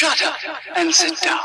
Shut up and sit down.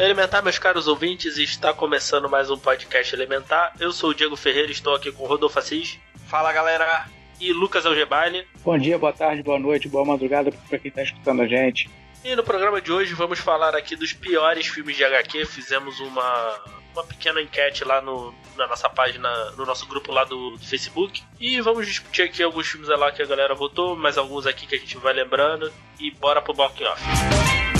Elementar, meus caros ouvintes, está começando mais um podcast Elementar. Eu sou o Diego Ferreira, estou aqui com Rodolfo Assis Fala galera, e Lucas Algebali. Bom dia, boa tarde, boa noite, boa madrugada para quem está escutando a gente. E no programa de hoje vamos falar aqui dos piores filmes de HQ. Fizemos uma, uma pequena enquete lá no, na nossa página, no nosso grupo lá do, do Facebook. E vamos discutir aqui alguns filmes lá que a galera votou, mais alguns aqui que a gente vai lembrando. E bora pro Balking Off. Ah,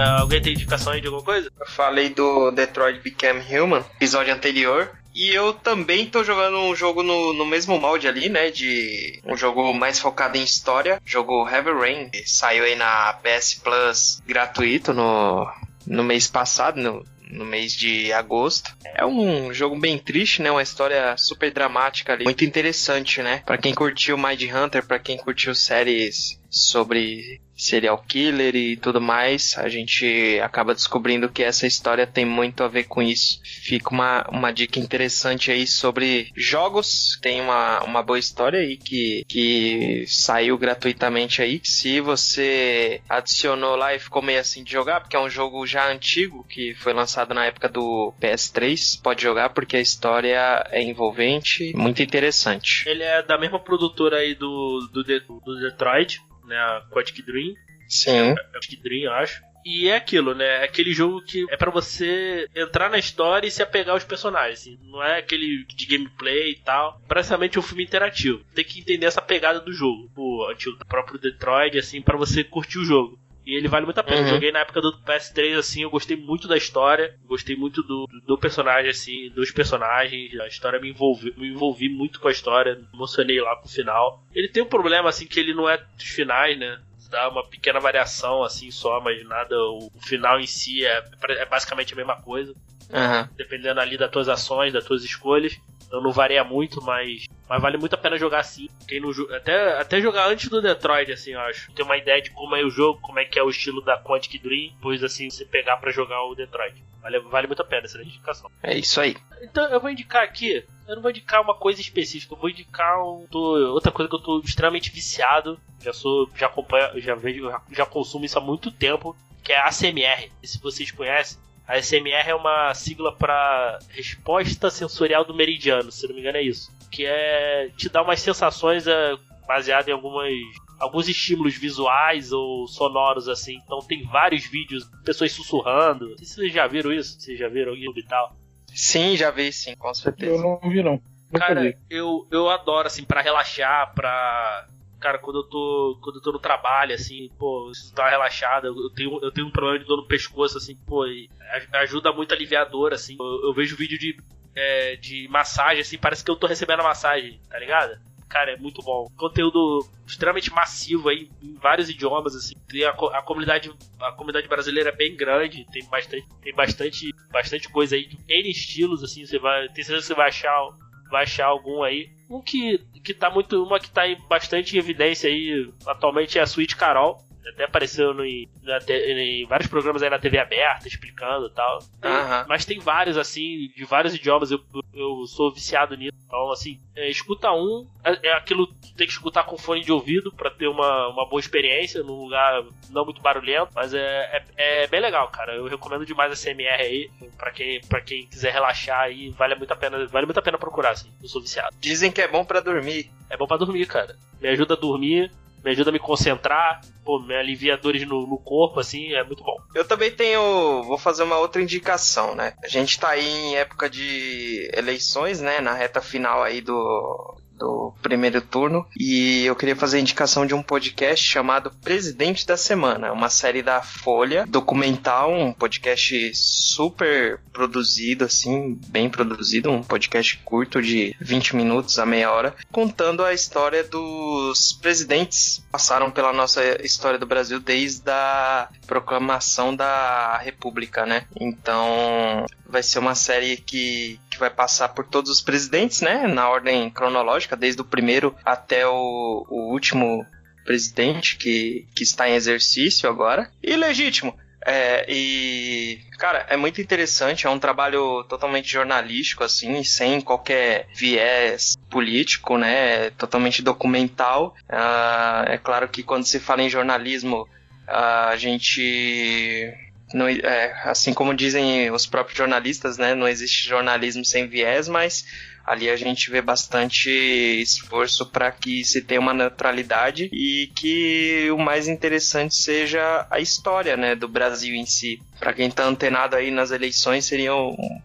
alguém tem indicação aí de alguma coisa? eu falei do Detroit Become Human, episódio anterior. E eu também tô jogando um jogo no, no mesmo molde ali, né? De um jogo mais focado em história. Jogo Heavy Rain. Saiu aí na PS Plus gratuito no, no mês passado, no, no mês de agosto. É um jogo bem triste, né? Uma história super dramática ali. Muito interessante, né? Pra quem curtiu Mind Hunter, pra quem curtiu séries sobre serial killer e tudo mais, a gente acaba descobrindo que essa história tem muito a ver com isso. Fica uma, uma dica interessante aí sobre jogos. Tem uma, uma boa história aí que, que saiu gratuitamente aí. Se você adicionou lá e ficou meio assim de jogar, porque é um jogo já antigo que foi lançado na época do PS3, pode jogar porque a história é envolvente, muito interessante. Ele é da mesma produtora aí do, do, do Detroit, né? A Quantic Dream. Sim. Quantic Dream, eu acho. E é aquilo, né? É aquele jogo que é pra você entrar na história e se apegar aos personagens. assim. Não é aquele de gameplay e tal. Praticamente é um filme interativo. Tem que entender essa pegada do jogo. O antigo do próprio Detroit, assim, pra você curtir o jogo. E ele vale muito a pena. Uhum. Eu Joguei na época do PS3, assim, eu gostei muito da história. Gostei muito do, do personagem, assim, dos personagens. A história me envolveu, me envolvi muito com a história. Me emocionei lá com o final. Ele tem um problema, assim, que ele não é dos finais, né? Dá uma pequena variação, assim, só, mas nada. O, final em si é, é basicamente a mesma coisa. Aham. Dependendo ali das tuas ações, das tuas escolhas. Então não varia muito, mas, mas vale muito a pena jogar assim. Quem não, até, até jogar antes do Detroit, assim, eu acho. Ter uma ideia de como é o jogo, como é que é o estilo da Quantic Dream, depois assim você pegar pra jogar o Detroit. Vale, vale muito a pena essa indicação. É isso aí. Então eu vou indicar aqui. Eu não vou indicar uma coisa específica, eu vou indicar um, tô- outra coisa que eu tô extremamente viciado. Já sou, já acompanho, já vejo, já, já consumo isso há muito tempo, que é a ASMR. Se vocês conhecem, a ASMR é uma sigla para resposta sensorial do meridiano, se não me engano é isso. Que é te dar umas sensações é, baseado em algumas alguns estímulos visuais ou sonoros assim. Então tem vários vídeos, pessoas sussurrando. Não sei se vocês já viram isso, vocês já viram isso e tal. Sim, já vi sim, com Eu certeza. não vi, não. Nunca Cara, vi. eu, eu adoro, assim, pra relaxar, pra. Cara, quando eu tô. Quando eu tô no trabalho, assim, pô, dar uma relaxada, eu eu tenho, eu tenho um problema de dor no pescoço, assim, pô, e aj- ajuda muito a aliviar a dor, assim. Eu, eu vejo vídeo de, é, de massagem, assim, parece que eu tô recebendo a massagem, tá ligado? Cara, é muito bom. Conteúdo extremamente massivo aí, em vários idiomas, assim. Tem a, a comunidade a comunidade brasileira é bem grande, tem bastante, tem bastante, bastante coisa aí, N estilos, assim, você vai. Tem certeza que você vai achar vai achar algum aí. Um que, que tá muito. Uma que tá em bastante evidência aí atualmente é a Suíte Carol. Até apareceu no, em, na te- em vários programas aí na TV aberta, explicando e tal. Tem-. Mas tem vários, assim, de vários idiomas. Eu, eu sou viciado nisso. Então, assim, é, escuta um. É, é aquilo que tem que escutar com fone de ouvido pra ter uma, uma boa experiência num lugar não muito barulhento. Mas é, é, é bem legal, cara. Eu recomendo demais a CMR aí. Pra quem, pra quem quiser relaxar aí, vale muito a pena, vale muito a pena procurar, assim. Eu sou viciado. Dizem que é bom pra dormir. É bom pra dormir, cara. Me ajuda a dormir, me ajuda a me concentrar, pô, me alivia dores no, no corpo, assim, é muito bom. Eu também tenho. Vou fazer uma outra indicação, né? A gente tá aí em época de eleições, né? Na reta final aí do. Do primeiro turno, e eu queria fazer a indicação de um podcast chamado Presidente da Semana, uma série da Folha, documental, um podcast super produzido, assim, bem produzido, um podcast curto de 20 minutos a meia hora, contando a história dos presidentes que passaram pela nossa história do Brasil desde a proclamação da República, né? Então vai ser uma série que, vai passar por todos os presidentes, né? Na ordem cronológica, desde o primeiro até o, o último presidente que, que está em exercício agora. E legítimo. É, e, cara, é muito interessante, é um trabalho totalmente jornalístico, assim, sem qualquer viés político, né? Totalmente documental. Uh, é claro que quando se fala em jornalismo, a gente não, é, assim como dizem os próprios jornalistas, né, não existe jornalismo sem viés, mas ali a gente vê bastante esforço para que se tenha uma neutralidade e que o mais interessante seja a história, né, do Brasil em si para quem está antenado aí nas eleições, seria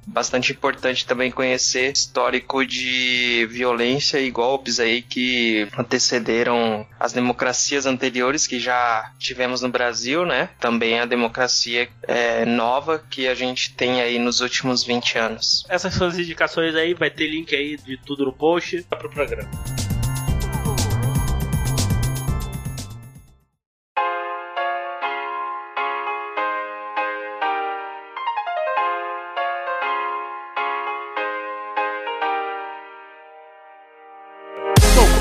bastante importante também conhecer histórico de violência e golpes aí que antecederam as democracias anteriores que já tivemos no Brasil, né? Também a democracia é, nova que a gente tem aí nos últimos 20 anos. Essas são as indicações aí, vai ter link aí de tudo no post para o programa.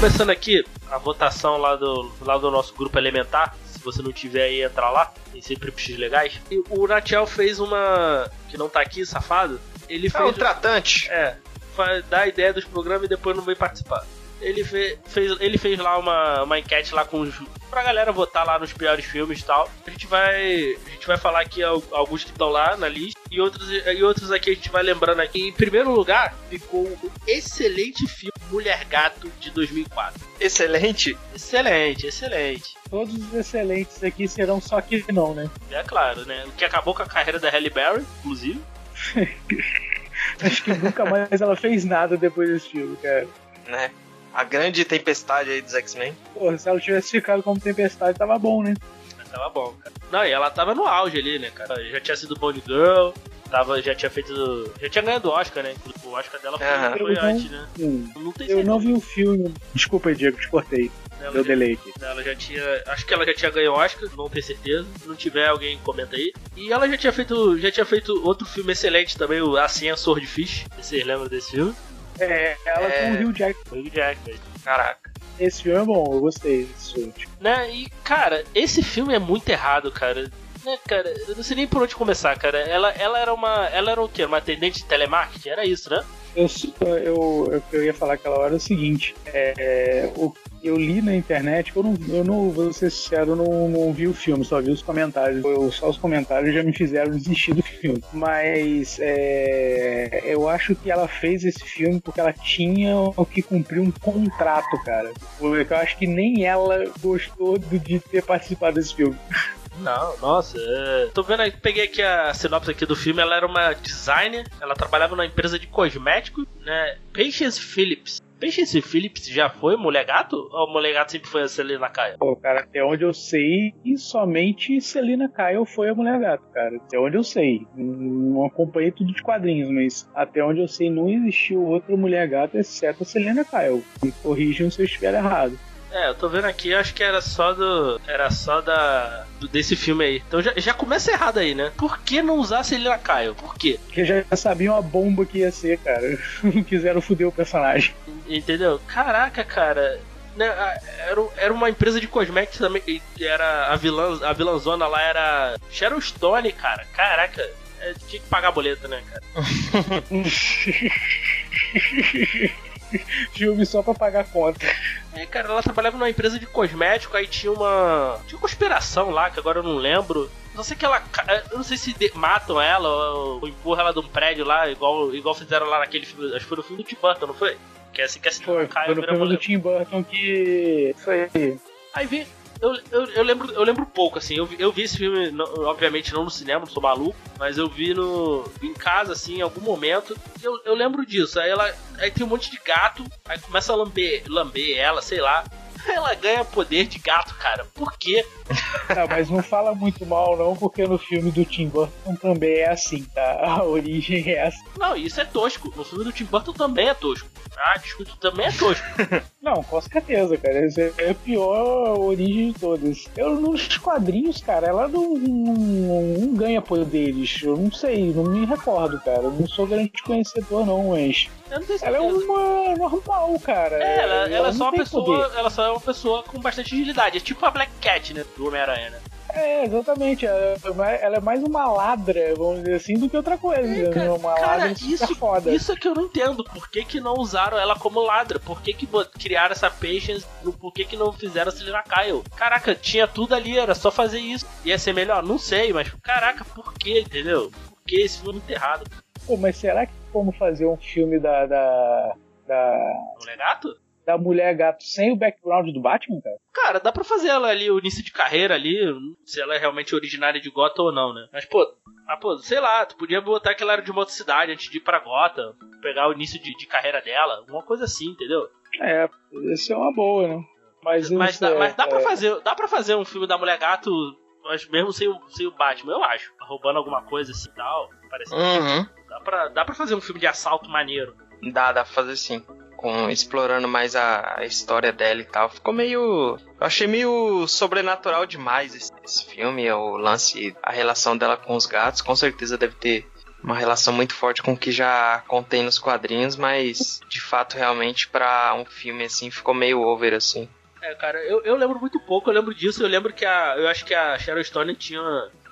Começando aqui a votação lá do, lá do nosso grupo elementar. Se você não tiver aí, entra lá. Tem sempre X legais. E o Natiel fez uma. que não tá aqui, safado. Ele fez. É um tratante. É. Dá a ideia dos programas e depois não vem participar. Ele fez, fez, ele fez lá uma, uma enquete lá com os, pra galera votar lá nos piores filmes e tal. A gente vai. A gente vai falar aqui alguns que estão lá na lista. E outros, e outros aqui a gente vai lembrando aqui. Em primeiro lugar, ficou o excelente filme Mulher Gato de 2004. Excelente? Excelente, excelente. Todos os excelentes aqui serão só que não, né? É claro, né? O que acabou com a carreira da Halle Berry, inclusive. Acho que nunca mais ela fez nada depois desse filme, cara. Né? A grande tempestade aí dos X-Men. Pô, se ela tivesse ficado como tempestade, tava bom, né? Tava bom, cara. Não, e ela tava no auge ali, né, cara? Já tinha sido Bond Girl, tava, já tinha feito. Já tinha ganhado o Oscar, né? O Oscar dela foi, uhum. foi antes, né? Não tem eu não vi o filme. Desculpa, Diego, te cortei. Ela já, delay aqui. Ela já tinha. Acho que ela já tinha ganho o Oscar, não tenho certeza. Se não tiver, alguém comenta aí. E ela já tinha feito. Já tinha feito outro filme excelente também, o Assim a Swordfish. Vocês lembram desse filme? É, ela é... com o Hugh Jack. O Hugh Jack, Caraca. Esse filme é bom, eu gostei desse filme. Né, e cara, esse filme é muito errado, cara né, cara, eu não sei nem por onde começar, cara. Ela, ela era uma. Ela era o quê? Uma atendente de telemarketing? Era isso, né? Eu, eu, eu ia falar aquela hora é o seguinte: é, o, eu li na internet, eu não, eu não vou ser sincero, não, não vi o filme, só vi os comentários. Eu, só os comentários já me fizeram desistir do filme. Mas é, eu acho que ela fez esse filme porque ela tinha o que cumprir um contrato, cara. Eu acho que nem ela gostou de ter participado desse filme. Não, nossa, é... tô vendo peguei aqui a sinopse aqui do filme, ela era uma designer, ela trabalhava numa empresa de cosméticos, né? Patience Phillips. Patience Phillips já foi mulher gato? Ou mulher gato sempre foi a Selena Kyle? Pô, cara, até onde eu sei, somente Selena Kyle foi a mulher gato, cara. Até onde eu sei. Não acompanhei tudo de quadrinhos, mas até onde eu sei não existiu outra mulher gato exceto a Selena Kyle. Me corrijam se eu estiver errado. É, eu tô vendo aqui, acho que era só do. Era só da. Do, desse filme aí. Então já, já começa errado aí, né? Por que não usar Celina Kyle? Por quê? Porque já sabiam a bomba que ia ser, cara. Não quiseram foder o personagem. Entendeu? Caraca, cara. Né, era, era uma empresa de cosméticos também. Era a vilã, a vilãzona lá era Sharon Stone, cara. Caraca. É, tinha que pagar a boleta, né, cara? filme só pra pagar conta. É, cara, ela trabalhava numa empresa de cosmético, aí tinha uma. Tinha uma conspiração lá, que agora eu não lembro. Não sei que ela. Eu não sei se de, matam ela ou, ou empurram ela de um prédio lá, igual, igual fizeram lá naquele filme. Acho que foi no filme do Tim Burton, não foi? Que é assim que é assim, foi, foi no filme do Tim Burton que. Isso aí. Aí vi, eu, eu, eu, lembro, eu lembro pouco, assim. Eu, eu vi esse filme, obviamente não no cinema, não sou maluco, mas eu vi no em casa, assim, em algum momento. Eu, eu lembro disso. Aí ela. Aí tem um monte de gato, aí começa a lamber, lamber ela, sei lá. Ela ganha poder de gato, cara. Por quê? Não, mas não fala muito mal, não, porque no filme do Tim Burton também é assim, tá? A origem é assim. Não, isso é tosco. No filme do Tim Burton também é tosco. Ah, desculpa, também é tosco. não, com certeza, cara. Essa é a pior origem de todas. Eu, nos quadrinhos, cara, ela não, não, não ganha poderes. Eu não sei, não me recordo, cara. Eu não sou grande conhecedor, não, mas. Ela é uma normal, cara. É, ela, ela, é não só uma pessoa, poder. ela só é uma pessoa com bastante agilidade. É tipo a Black Cat, né? Do Homem-Aranha, né? É, exatamente. Ela é mais- ela é mais uma ladra, vamos dizer assim, do que outra coisa. É, cara, uma cara, ladra isso- foda. Isso é que eu não entendo. Por que, que não usaram ela como ladra? Por que, que criaram essa patience? Por que, que não fizeram a Selena Kyle? Caraca, tinha tudo ali, era só fazer isso. Ia ser melhor? Não sei, mas caraca, por que, entendeu? Por que esse filme é muito errado? Pô, mas será que vamos fazer um filme da, da, da, Não é gato? Da mulher gato sem o background do Batman, cara? Cara, dá pra fazer ela ali, o início de carreira ali, se ela é realmente originária de Gotham ou não, né? Mas, pô, ah, pô, sei lá, tu podia botar que ela era de uma outra cidade antes de ir pra Gotham, pegar o início de, de carreira dela, uma coisa assim, entendeu? É, isso é uma boa, né? Mas, Mas, isso dá, é- mas dá, pra é- fazer, dá pra fazer um filme da Mulher Gato, mas mesmo sem o, sem o Batman, eu acho. Roubando alguma coisa assim e tal. Parece Uhum. dá, pra, dá pra fazer um filme de assalto maneiro. Dá, dá pra fazer sim. Com, explorando mais a, a história dela e tal. Ficou meio. Eu achei meio sobrenatural demais esse, esse filme. O lance, a relação dela com os gatos. Com certeza deve ter uma relação muito forte com o que já contém nos quadrinhos. Mas de fato, realmente, pra um filme assim, ficou meio over assim. É, cara, eu, eu lembro muito pouco, eu lembro disso, eu lembro que a. Eu acho que a Sharon Stone tinha.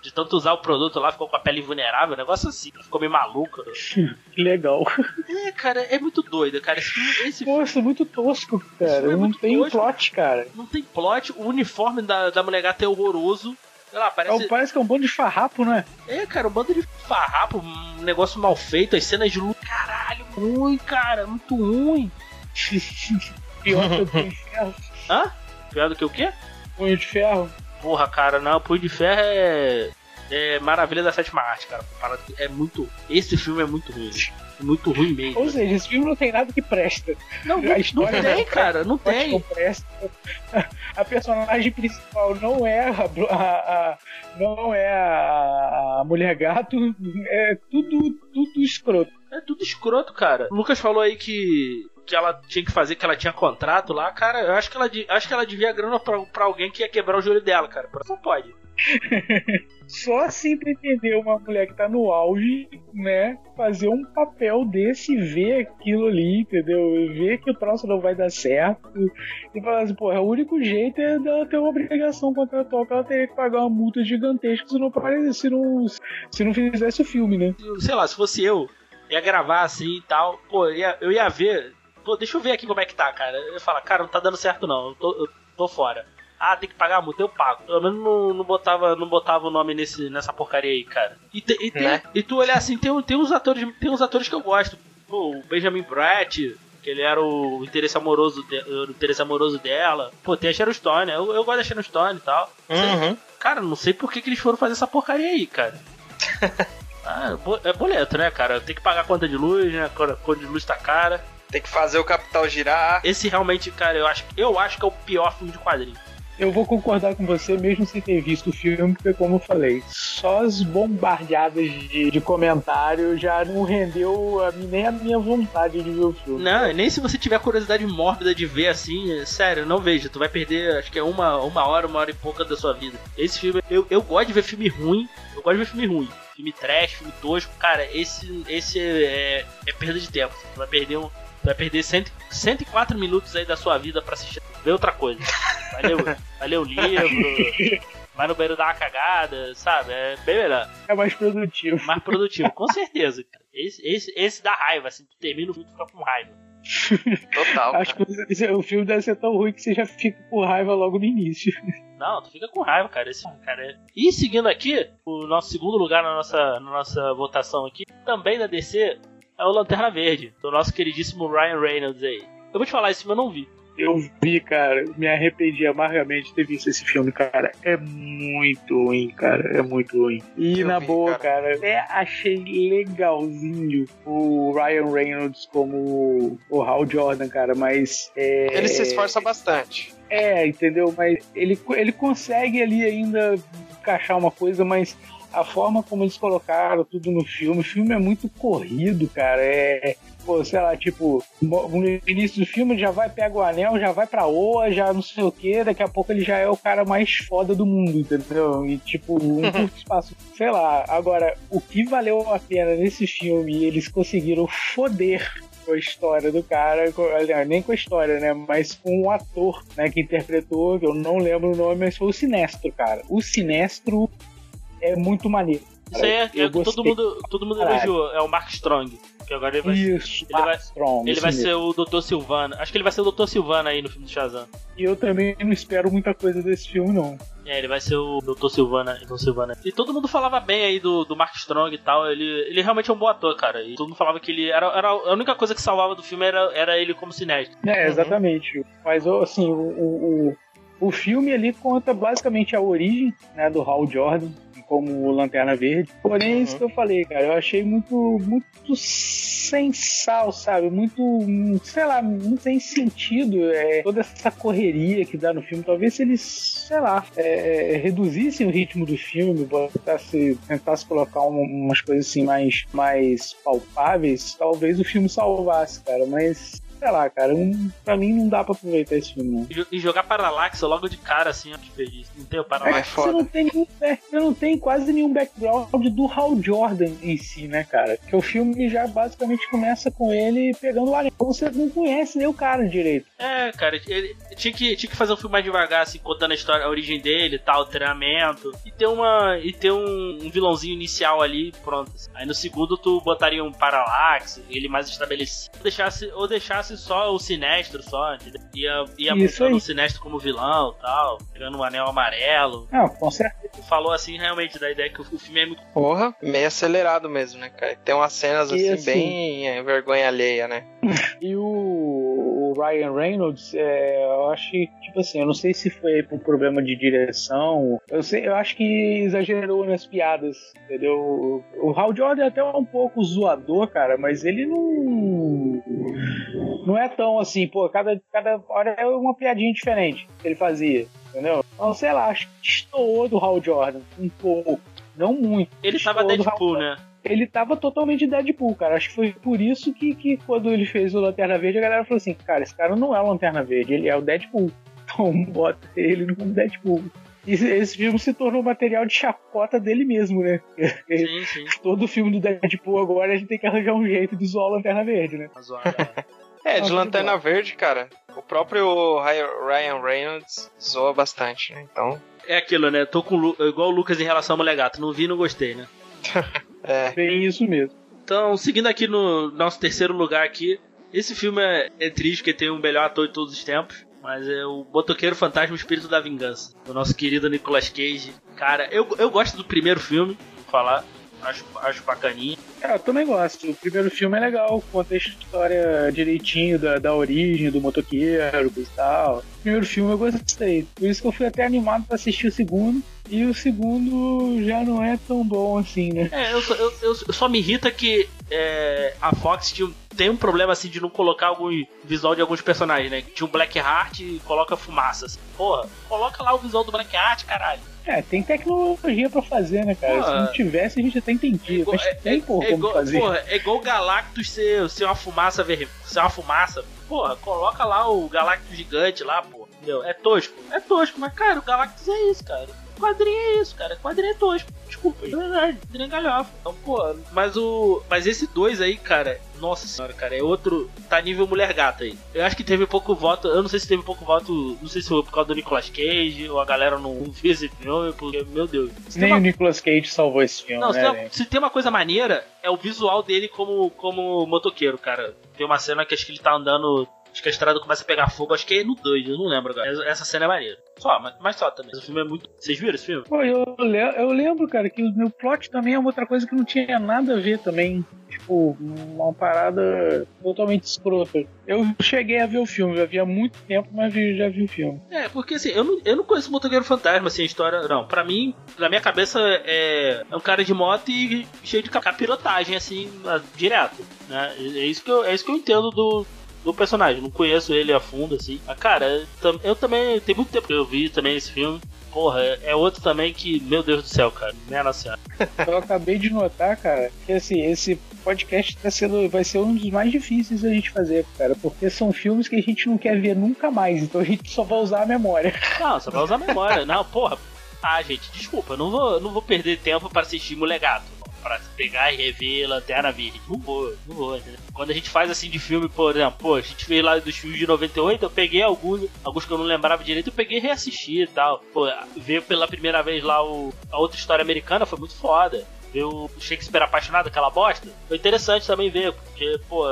De tanto usar o produto lá, ficou com a pele invulnerável, um negócio assim, ficou meio maluca. Que legal. É, cara, é muito doido, cara. Esse filme, esse Pô, filme isso é muito tosco, cara. é Não tem tosco. plot, cara. não tem plot, o uniforme da, da mulher gata é horroroso. Lá, É, parece. parece que é um bando de farrapo, né? É, cara, um bando de farrapo, um negócio mal feito, as cenas de luta. Caralho, ruim, cara, muito ruim. Pior que o Ferro. Hã? Pior do que o quê? Punho de Ferro. Porra, cara, não, Punho de Ferro é. É maravilha da sétima arte, cara. É muito. Esse filme é muito ruim. É muito ruim mesmo. Ou seja, esse filme não tem nada que presta. Não, não, tem, cara, não tem. presta. A personagem principal não é a, a- a- não é a, a mulher gato. É tudo, tudo escroto. É tudo escroto, cara. O Lucas falou aí que. Que ela tinha que fazer, que ela tinha contrato lá, cara. Eu acho que ela, acho que ela devia grana pra, pra alguém que ia quebrar o joelho dela, cara. Não pode. Só assim pra entender uma mulher que tá no auge, né? Fazer um papel desse, ver aquilo ali, entendeu? Ver que o troço não vai dar certo. E falar assim, porra, o único jeito é dela ter uma obrigação contratual que ela teria que pagar uma multa gigantesca se não, se não, se não fizesse o filme, né? sei lá, se fosse eu, ia gravar assim e tal, pô, eu ia, eu ia ver. Pô, deixa eu ver aqui como é que tá, cara. Eu falar, cara, não tá dando certo não, eu tô, eu tô fora. Ah, tem que pagar a multa, eu pago. Pelo menos não, não, botava, não botava o nome nesse, nessa porcaria aí, cara. E, te- e, tem- Né? e tu olhar assim, tem, tem uns atores. Tem uns atores que eu gosto. Pô, o Benjamin Bratt, que ele era o interesse amoroso, de- o interesse amoroso dela. Pô, tem a Sharon Stone, eu, eu gosto da Sharon Stone e tal. Uhum. Cara, não sei por que, que eles foram fazer essa porcaria aí, cara. ah, bo- é boleto, né, cara? Tem que pagar a conta de luz, né? A conta de luz tá cara. Tem que fazer o capital girar. Esse realmente, cara, eu acho, eu acho que é o pior filme de quadrinho. Eu vou concordar com você, mesmo sem ter visto o filme, porque, como eu falei, só as bombardeadas de, de comentário já não rendeu a mim, nem a minha vontade de ver o filme. Não, e nem se você tiver curiosidade mórbida de ver assim, é sério, não veja. Tu vai perder, acho que é uma, uma hora, uma hora e pouca da sua vida. Esse filme, eu, eu gosto de ver filme ruim, eu gosto de ver filme ruim. Filme trash, filme tosco, cara, esse, esse é, é perda de tempo. Tu vai perder um. Tu vai perder cento, 104 minutos aí da sua vida pra assistir. Ver outra coisa. Vai ler, o- vai ler o livro, vai no banheiro dar uma cagada, sabe? É bem melhor. É mais produtivo. Mais produtivo, com certeza. cara. Esse, esse, esse dá raiva, assim, tu termina o filme e fica com raiva. Total. Acho que você- o filme deve ser tão ruim que você já fica com raiva logo no início. Não, tu fica com raiva, cara. Esse cara é... E seguindo aqui, o nosso segundo lugar na nossa, na nossa votação aqui, também da DC, é o Lanterna Verde, do nosso queridíssimo Ryan Reynolds aí. Eu vou te falar, esse filme eu não vi. Eu vi, cara, me arrependi amargamente de ter visto esse filme, cara. É muito ruim, cara. É muito ruim. E Eu na vi, boa, cara. cara, até achei legalzinho o Ryan Reynolds como o Hal Jordan, cara, mas. É... Ele se esforça bastante. É, entendeu? Mas ele, ele consegue ali ainda encaixar uma coisa, mas a forma como eles colocaram tudo no filme, o filme é muito corrido, cara. É, pô, sei lá, tipo, no início do filme já vai, pega o anel, já vai pra Oa, já não sei o que, daqui a pouco ele já é o cara mais foda do mundo, entendeu? E tipo, um curto espaço, sei lá. Agora, o que valeu a pena nesse filme, eles conseguiram foder com a história do cara, nem com a história, né? Mas com o ator, né, que interpretou, que eu não lembro o nome, mas foi o Sinestro, cara. O Sinestro é muito maneiro. Isso aí é, é todo mundo, todo mundo Caralho. elogiou. É o Mark Strong. Que agora ele vai, Isso, ele vai- Armstrong, ele vai mesmo. ser o Dr. Silvana. Acho que ele vai ser o Dr. Silvana aí no filme do Shazam. E eu também não espero muita coisa desse filme, não. É, ele vai ser o Dr. Silvana, Dr. Silvana. E todo mundo falava bem aí do, do Mark Strong e tal. Ele, ele realmente é um bom ator, cara. E todo mundo falava que ele era, era a única coisa que salvava do filme era, era ele como cinético. É, Uhum. exatamente. Mas assim, o, o, o, o filme ali conta basicamente a origem né, do Hal Jordan como o Lanterna Verde. Porém, é isso Uhum. que eu falei, cara. Eu achei muito, muito sem sal, sabe? Muito, hum, sei lá, muito sem sentido. É, toda essa correria que dá no filme. Talvez se eles, sei lá, é, reduzissem o ritmo do filme, botasse, tentasse colocar um- umas coisas assim mais, mais palpáveis, talvez o filme salvasse, cara. Mas sei lá, cara, um, pra mim não dá pra aproveitar esse filme, não. E, jo- e jogar Parallax logo de cara, assim, ó, que feliz. Não tem o É Parallax. Você foda. não tem nenhum, é, você não tem quase nenhum background do Hal Jordan em si, né, cara? Que o filme já basicamente começa com ele pegando o anel. Você não conhece nem o cara direito. É, cara, ele tinha que, tinha que fazer um filme mais devagar, assim, contando a história, a origem dele e tal, o treinamento. E ter uma. E ter um, um vilãozinho inicial ali, pronto. assim. Aí no segundo tu botaria um Parallax, ele mais estabelecido. Ou deixasse, ou deixasse só o Sinestro só, entendeu? Ia, ia Isso montando aí. o Sinestro como vilão e tal, pegando um anel amarelo. Não, com certeza. Falou assim realmente da ideia que o, filme é muito. Porra, meio acelerado mesmo, né, cara? Tem umas cenas assim, assim- bem é, vergonha alheia, né? E o, o Ryan Reynolds, é, eu acho que, tipo assim, eu não sei se foi por problema de direção. Eu, sei, eu acho que exagerou nas piadas, entendeu? O, o Hal Jordan é até um pouco zoador, cara, mas ele não. Não é tão assim, pô, cada, cada hora é uma piadinha diferente que ele fazia, entendeu? Então, sei lá, acho que destoou do Hal Jordan um pouco. Não muito. Ele tava Deadpool, né? ele tava totalmente Deadpool, cara. Acho que foi por isso que, que quando ele fez o Lanterna Verde, a galera falou assim, cara, esse cara não é o Lanterna Verde, ele é o Deadpool. Então bota ele no Deadpool. E esse filme se tornou material de chacota dele mesmo, né? Sim, sim. Todo filme do Deadpool agora a gente tem que arranjar um jeito de zoar o Lanterna Verde, né? Tá zoado, é. De Lanterna Verde, cara, o próprio Ryan Reynolds zoa bastante, né? Então, É aquilo, né? Tô com Lu- igual o Lucas em relação ao Mulher Gato. Não vi, não gostei, né? é. Bem isso mesmo. Então, seguindo aqui no nosso terceiro lugar aqui, esse filme é, é triste porque tem o melhor ator de todos os tempos, mas é o Botoqueiro Fantasma o Espírito da Vingança, do nosso querido Nicolas Cage. Cara, eu, eu gosto do primeiro filme, vou falar, acho, acho bacaninha. É, eu também gosto. O primeiro filme é legal, conta a história direitinho da, da origem do motoqueiro e tal. O primeiro filme eu gostei. Por isso que eu fui até animado pra assistir o segundo. E o segundo já não é tão bom assim, né? É, eu, só- eu, eu- só me irrita que é, a Fox tinha, tem um problema assim de não colocar algum visual de alguns personagens, né? Tinha um Black Heart e coloca fumaça. Assim. Porra, coloca lá o visual do Black Heart, caralho. É, tem tecnologia pra fazer, né, cara? Pô, Se não tivesse, a gente até entendia. igual- Mas tem, pô, é como igual, fazer. porra, é igual o Galactus ser, ser uma fumaça ver, ser uma fumaça. Porra, coloca lá o Galactus gigante lá, pô. É tosco. É tosco, mas cara, o Galactus é isso, cara. Quadrinho é isso, cara. Quadrinho é tosco. Desculpa, de verdade. Quadrinho é galhofa. Então, pô, mas o. Mas esse dois aí, cara. Nossa senhora, cara, é outro. Tá nível mulher gata aí. Eu acho que teve pouco voto. Eu não sei se teve pouco voto. Não sei se foi por causa do Nicolas Cage ou a galera não viu esse filme, porque, meu Deus. Se Nem uma- o Nicolas Cage salvou esse filme, não, se né, tem, velho? se tem uma coisa maneira, é o visual dele como, como motoqueiro, cara. Tem uma cena que acho que ele tá andando. Acho que a estrada começa a pegar fogo, acho que é no 2, eu não lembro agora. Essa- cena é maneira. Só, mas, mas só também. Esse filme é muito. Vocês viram esse filme? Pô, eu, eu lembro, cara, que o meu plot também é outra coisa que não tinha nada a ver também. Tipo, uma parada totalmente escrota. Eu cheguei a ver o filme, já vi há muito tempo, mas já vi o filme. É, porque assim, eu não, eu não conheço motoqueiro fantasma, assim, a história. Não, pra mim, na minha cabeça, é, é um cara de moto e cheio de cap- capirotagem, assim, direto. Né? É isso que eu, é isso que eu entendo do. Do personagem, não conheço ele a fundo, assim. Mas, cara, eu, tam- eu também. Tem muito tempo que eu vi também esse filme. Porra, é, é outro também que, meu Deus do céu, cara. Minha nossa senhora. Eu acabei de notar, cara, que assim, esse podcast tá sendo, vai ser um dos mais difíceis a gente fazer, cara, porque são filmes que a gente não quer ver nunca mais, então a gente só vai usar a memória. Não, só vai usar a memória. Não, porra. Ah, gente, desculpa, não vou, não vou perder tempo para assistir Molegato. Pra pegar e rever Lanterna Verde. Não vou, não vou, entendeu? Quando a gente faz assim de filme, por exemplo, pô, a gente fez lá dos filmes de 98, eu peguei alguns, alguns que eu não lembrava direito, eu peguei e reassisti e tal. Pô, ver pela primeira vez lá o, a outra história americana foi muito foda. Ver o Shakespeare apaixonado, aquela bosta, foi interessante também ver, porque, pô,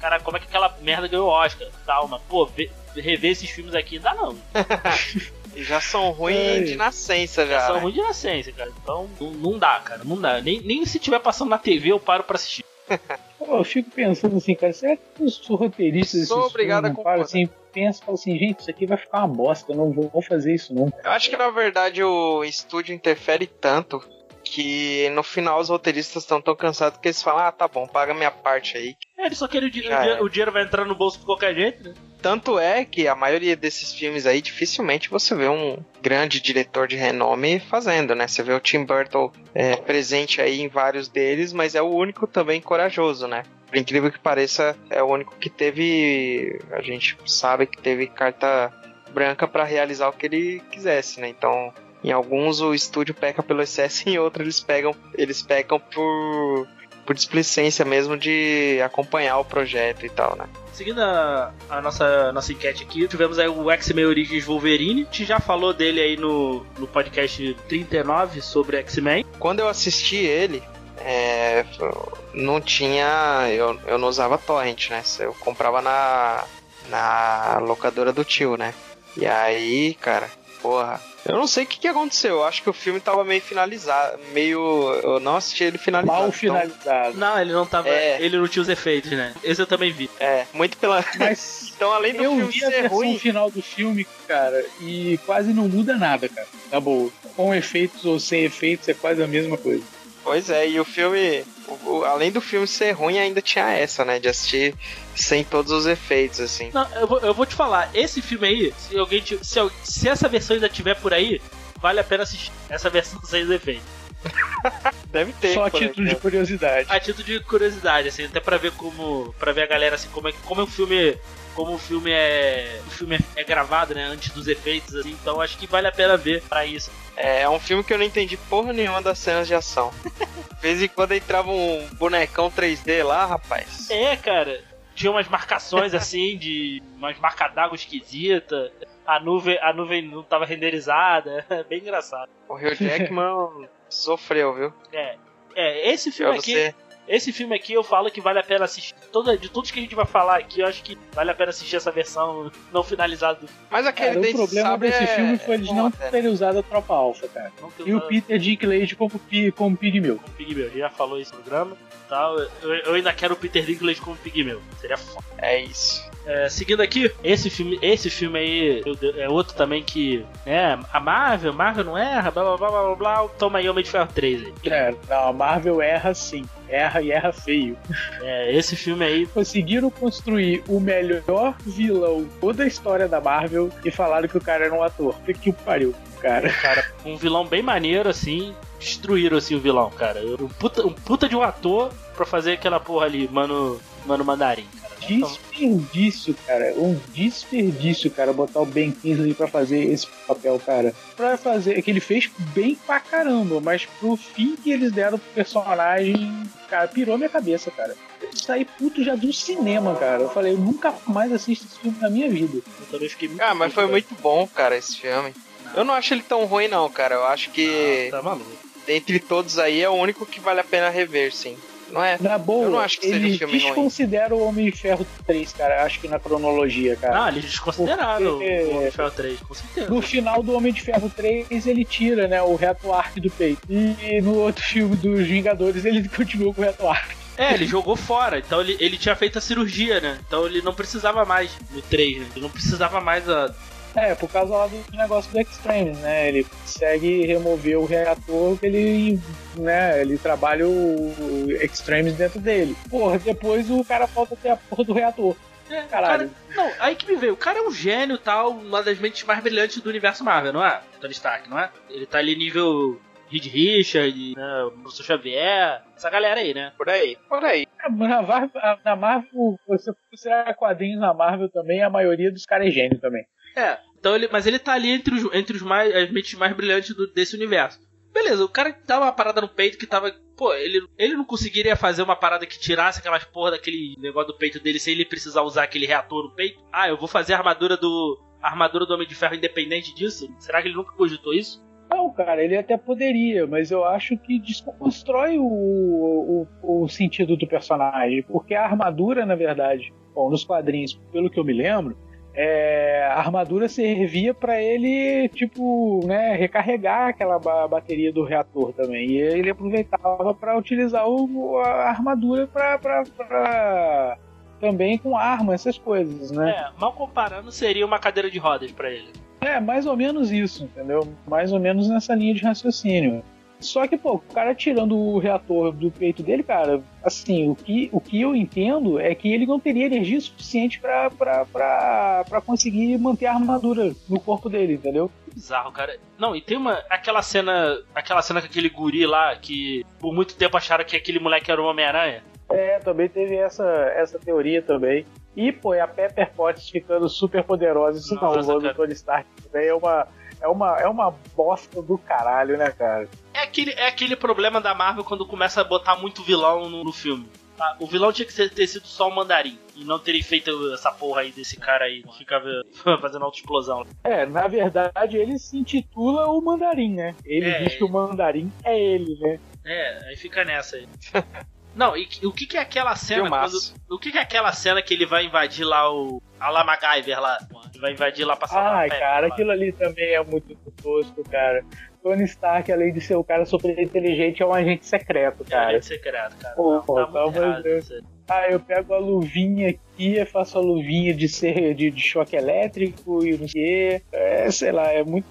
cara, como é que aquela merda ganhou Oscar tal, mas, pô, ver, rever esses filmes aqui dá não. Já são ruins Ai. de nascença já. São né? muito de nascença, cara. Então não, não dá, cara. Não dá. Nem, nem se tiver passando na TV eu paro pra assistir. Pô, eu fico pensando assim, cara, será que os roteiristas Sou obrigado filmes a não param assim, pensa e fala assim, gente, isso aqui vai ficar uma bosta, eu não vou, vou fazer isso nunca. Eu acho que na verdade o estúdio interfere tanto que no final os roteiristas estão tão cansados que eles falam: ah, tá bom, paga minha parte aí. É, ele só quer o, di- o dinheiro, é. o dinheiro vai entrar no bolso de qualquer jeito, né? Tanto é que a maioria desses filmes aí dificilmente você vê um grande diretor de renome fazendo, né? Você vê o Tim Burton é, presente aí em vários deles, mas é o único também corajoso, né? Por incrível que pareça, é o único que teve. A gente sabe que teve carta branca pra realizar o que ele quisesse, né? Então, em alguns o estúdio peca pelo excesso, em outros eles pegam, eles pecam por por displicência mesmo de acompanhar o projeto e tal, né? Seguindo a, a nossa, nossa enquete aqui, tivemos aí o X-Men Origins Wolverine. A gente já falou dele aí no, no podcast 39 sobre X-Men. Quando eu assisti ele, é, não tinha. Eu, eu não usava torrent, né? Eu comprava na, na locadora do tio, né? E aí, cara, porra. Eu não sei o que, que aconteceu. Eu acho que o filme tava meio finalizado. Meio. Eu não assisti ele finalizado. Mal então, finalizado. Não, ele não tava. É. Ele não tinha os efeitos, né? Esse eu também vi. é, muito pela. Mas Então, além do eu filme vi a ser ruim. final do filme, cara, e quase não muda nada, cara. Tá boa. Com efeitos ou sem efeitos é quase a mesma coisa. Pois é, e o filme. o- o- além do filme ser ruim, ainda tinha essa, né? De assistir sem todos os efeitos, assim. Não, eu vou, eu vou te falar, esse filme aí, se alguém te- se, se essa versão ainda tiver por aí, vale a pena assistir. Essa versão sem os efeitos. Deve ter. Só a título de curiosidade. A título de curiosidade, assim, até pra ver como. para ver a galera assim, como é como o filme. Como o filme é. O filme é, gravado, né? Antes dos efeitos, assim, então acho que vale a pena ver pra isso. É, é um filme que eu não entendi porra nenhuma das cenas de ação. De vez em quando entrava um bonecão 3D lá, rapaz. É, cara. Tinha umas marcações assim, de. umas marcas d'água esquisita. A nuvem, a nuvem não tava renderizada. É bem engraçado. O Hugh Jackman sofreu, viu? É. É, esse Eu filme não aqui. Esse filme aqui eu falo que vale a pena assistir. Toda, de todos que a gente vai falar aqui, eu acho que vale a pena assistir essa versão não finalizada do Mas aquele Cara, o problema desse é... filme foi eles bom não até, terem usado a tropa alfa, cara. E o Peter Dinklage como, pi- como pigmeu. como Pigmeu. A gente já falou isso no programa. Tal. Eu, eu ainda quero o Peter Dinklage como Pigmeu. Seria foda. É isso. É, seguindo aqui, esse filme, esse filme aí é outro também que. né, a Marvel, Marvel não erra, blá blá blá blá blá, toma aí Homem de Ferro 3 aí. É, não, a Marvel erra sim. Erra e erra feio. É, esse filme aí. Conseguiram construir o melhor vilão toda a história da Marvel e falaram que o cara era um ator. Que que pariu, cara. Cara, um vilão bem maneiro, assim. Destruíram assim o vilão, cara. Um puta, um puta de um ator pra fazer aquela porra ali, mano. Mano Mandarim, Desperdício, cara. Um desperdício, cara, botar o Ben Kingsley pra fazer esse papel, cara. Pra fazer. Que ele fez bem pra caramba, mas pro fim que eles deram pro personagem, cara, pirou minha cabeça, cara. Eu saí puto já do cinema, cara. Eu falei, eu nunca mais assisto esse filme na minha vida. eu também fiquei muito. Ah, mas foi puto, muito bom, cara, esse filme. Eu não acho ele tão ruim, não, cara. Eu acho que, velho. Tá maluco. dentre todos aí, é o único que vale a pena rever, sim. Não é? Na boa, Eu não acho que seja um eles filme ruim. desconsideram o Homem de Ferro 3, cara. Acho que na cronologia, cara. Não, eles desconsideraram Porque- o Homem de Ferro 3, com certeza. No final do Homem de Ferro 3, ele tira, né, o reto arc do peito. E no outro filme dos Vingadores, ele continua com o reto arc. É, ele jogou fora, então ele, ele tinha feito a cirurgia, né? Então ele não precisava mais no 3, né? Ele não precisava mais a. É, por causa lá do negócio do Extremes, né? Ele consegue remover o reator que ele, né, ele trabalha o Extremes dentro dele. Porra, depois o cara volta a ter a porra do reator. É, Caralho. o cara- não, aí que me veio. O cara é um gênio tal, uma das mentes mais brilhantes do universo Marvel, não é? Tony Stark, não é? Ele tá ali nível. Reed Richard, né, Professor Xavier, essa galera aí, né? Por aí. Por aí. É, Na Marvel, na Marvel, você considerar quadrinhos na Marvel também, a maioria dos caras é gênio também. É, então ele, mas ele tá ali entre os, entre os mais, as mentes mais brilhantes do- desse universo. Beleza, o cara dá uma parada no peito que tava. Pô, ele, ele não conseguiria fazer uma parada que tirasse aquelas porra daquele negócio do peito dele sem ele precisar usar aquele reator no peito? Ah, eu vou fazer a armadura do. A armadura do Homem de Ferro independente disso? Será que ele nunca cogitou isso? Não, cara, ele até poderia, mas eu acho que desconstrói o, o, o sentido do personagem, porque a armadura, na verdade, bom, nos quadrinhos, pelo que eu me lembro, é, a armadura servia pra ele, tipo, né, recarregar aquela ba- bateria do reator também. E ele aproveitava pra utilizar o- a armadura pra- também com arma, essas coisas, né? É, mal comparando, seria uma cadeira de rodas pra ele. É, mais ou menos isso, entendeu? Mais ou menos nessa linha de raciocínio. Só que, pô, o cara tirando o reator do peito dele, cara, assim, o que, o que eu entendo é que ele não teria energia suficiente pra conseguir manter a armadura no corpo dele, entendeu? Bizarro, cara. Não, e tem uma. Aquela cena. Aquela cena com aquele guri lá que por muito tempo acharam que aquele moleque era o Homem-Aranha. É, também teve essa, essa teoria também. E, pô, e a Pepper Potts ficando super poderosa, isso Nossa, não, o. Tony Stark também é uma, é, uma, é uma bosta do caralho, né, cara? É aquele, é aquele problema da Marvel quando começa a botar muito vilão no, no filme. tá? O vilão tinha que ser- ter sido só o mandarim. E não terem feito essa porra aí desse cara aí que ficava fazendo autoexplosão. É, na verdade ele se intitula o Mandarim, né? Ele É. diz que o Mandarim é ele, né? É, aí fica nessa aí. Não, e que- o que, que é aquela cena quando. O que, que é aquela cena que ele vai invadir lá o. A La MacGyver lá? Ele vai invadir lá pra salvar Ai, cara, lá. aquilo ali também é muito tosco, cara. Tony Stark, além de ser o cara super inteligente, é um agente secreto, É cara. agente secreto, cara. Pô, Não, tá errado. Ah, eu pego a luvinha aqui, eu faço a luvinha de ser de, de choque elétrico e não sei. É, sei lá, é muita.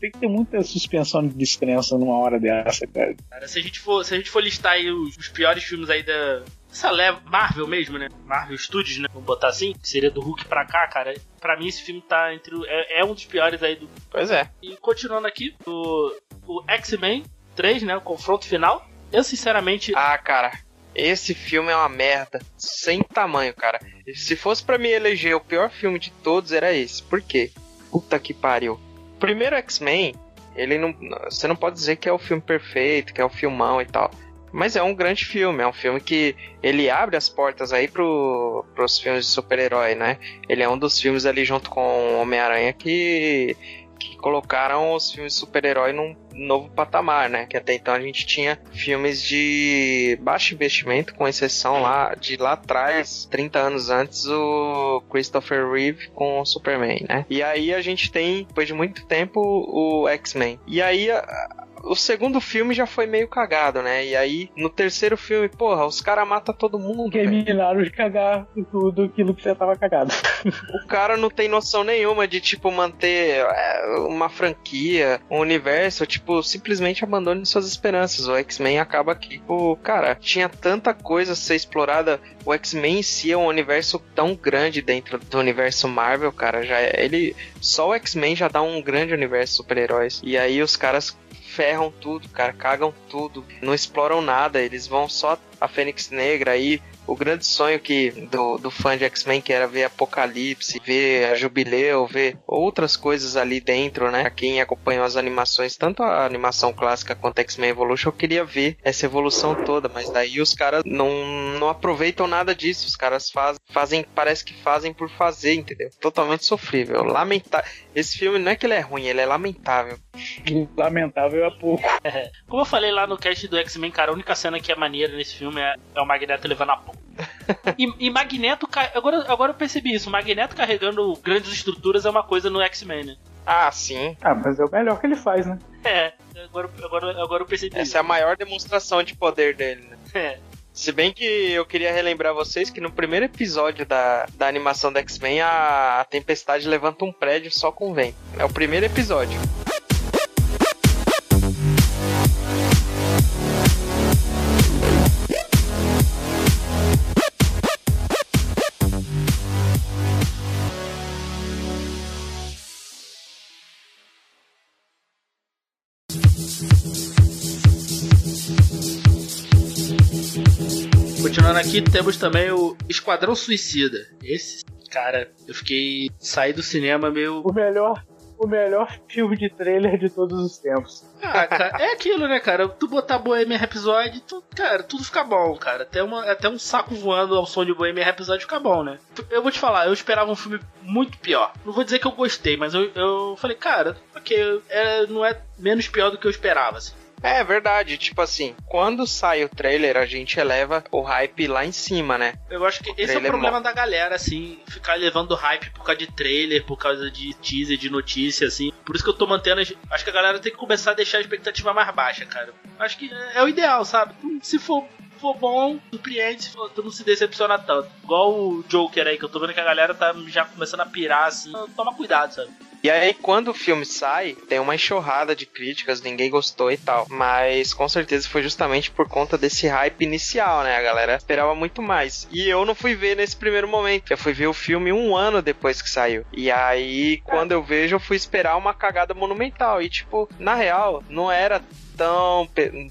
Tem que ter muita suspensão de descrença numa hora dessa, cara. Cara, se a gente for, se a gente for listar aí os, os piores filmes aí da. Essa leva. Marvel mesmo, né? Marvel Studios, né? Vamos botar assim. Que seria do Hulk pra cá, cara. Pra mim esse filme tá entre. o- É, é um dos piores aí do. Pois é. E continuando aqui, o, o X-Men 3, né? O confronto final. Eu, sinceramente. Ah, cara, esse filme é uma merda. Sem tamanho, cara. Se fosse pra me eleger o pior filme de todos, era esse. Por quê? Puta que pariu. Primeiro X-Men, ele não. Você não pode dizer que é o filme perfeito, que é o filmão e tal. Mas é um grande filme, é um filme que ele abre as portas aí pro, pros filmes de super-herói, né? Ele é um dos filmes ali junto com Homem-Aranha que, que colocaram os filmes de super-herói num novo patamar, né? Que até então a gente tinha filmes de baixo investimento, com exceção lá de lá atrás, 30 anos antes, o Christopher Reeve com o Superman, né? E aí a gente tem, depois de muito tempo, o X-Men. E aí a- o segundo filme já foi meio cagado, né? E aí, no terceiro filme, porra, os caras matam todo mundo. Terminaram de cagar tudo aquilo que você tava cagado. O cara não tem noção nenhuma de, tipo, manter é, uma franquia, um universo, tipo, simplesmente abandone suas esperanças. O X-Men acaba que, tipo, cara, tinha tanta coisa a ser explorada. O X-Men em si é um universo tão grande dentro do universo Marvel, cara. Já é- ele só o X-Men já dá um grande universo de super-heróis. E aí os caras ferram tudo, cara, cagam tudo, não exploram nada, eles vão só a Fênix Negra aí, o grande sonho que do, do fã de X-Men que era ver Apocalipse, ver a Jubileu, ver outras coisas ali dentro, né? Quem acompanhou as animações, tanto a animação clássica quanto a X-Men Evolution, eu queria ver essa evolução toda, mas daí os caras não, não aproveitam nada disso, os caras faz, fazem, parece que fazem por fazer, entendeu? Totalmente sofrível, lamentável. Esse filme não é que ele é ruim, ele é lamentável. Lamentável a pouco. Como eu falei lá no cast do X-Men, cara, a única cena que é maneira nesse filme é, é o Magneto levando a. E, e Magneto. Agora, agora eu percebi isso. Magneto carregando grandes estruturas é uma coisa no X-Men, né? Ah, sim. Ah, mas é o melhor que ele faz, né? É, agora, agora, agora eu percebi Essa é a maior demonstração de poder dele, né? isso. É. Se bem que eu queria relembrar vocês que no primeiro episódio da, da animação da X-Men, a, a Tempestade levanta um prédio só com vento. É o primeiro episódio. Continuando aqui, temos também o Esquadrão Suicida. Esse, cara, eu fiquei. saí do cinema meio. O melhor, o melhor filme de trailer de todos os tempos. Ah, cara, é aquilo, né, cara? Tu botar Bohemian Rhapsody, tu, cara, tudo fica bom, cara. Até, uma, até um saco voando ao som de Bohemian Rhapsody fica bom, né? Eu vou te falar, eu esperava um filme muito pior. Não vou dizer que eu gostei, mas eu, eu falei, cara, ok, é, não é menos pior do que eu esperava, assim. É verdade, tipo assim, quando sai o trailer, a gente eleva o hype lá em cima, né? Eu acho que O esse é o problema da galera, assim, ficar levando hype por causa de trailer, por causa de teaser, de notícia, assim. Por isso que eu tô mantendo. Acho que a galera tem que começar a deixar a expectativa mais baixa, cara. Acho que é o ideal, sabe? Se for, for bom, surpreende, se for, tu não se decepciona tanto. Igual o Joker aí, que eu tô vendo que a galera tá já começando a pirar, assim. Toma cuidado, sabe? E aí, quando o filme sai, tem uma enxurrada de críticas, ninguém gostou e tal. Mas com certeza foi justamente por conta desse hype inicial, né? A galera esperava muito mais. E eu não fui ver nesse primeiro momento. Eu fui ver o filme um ano depois que saiu. E aí, quando eu vejo, eu fui esperar uma cagada monumental. E, tipo, na real, não era tão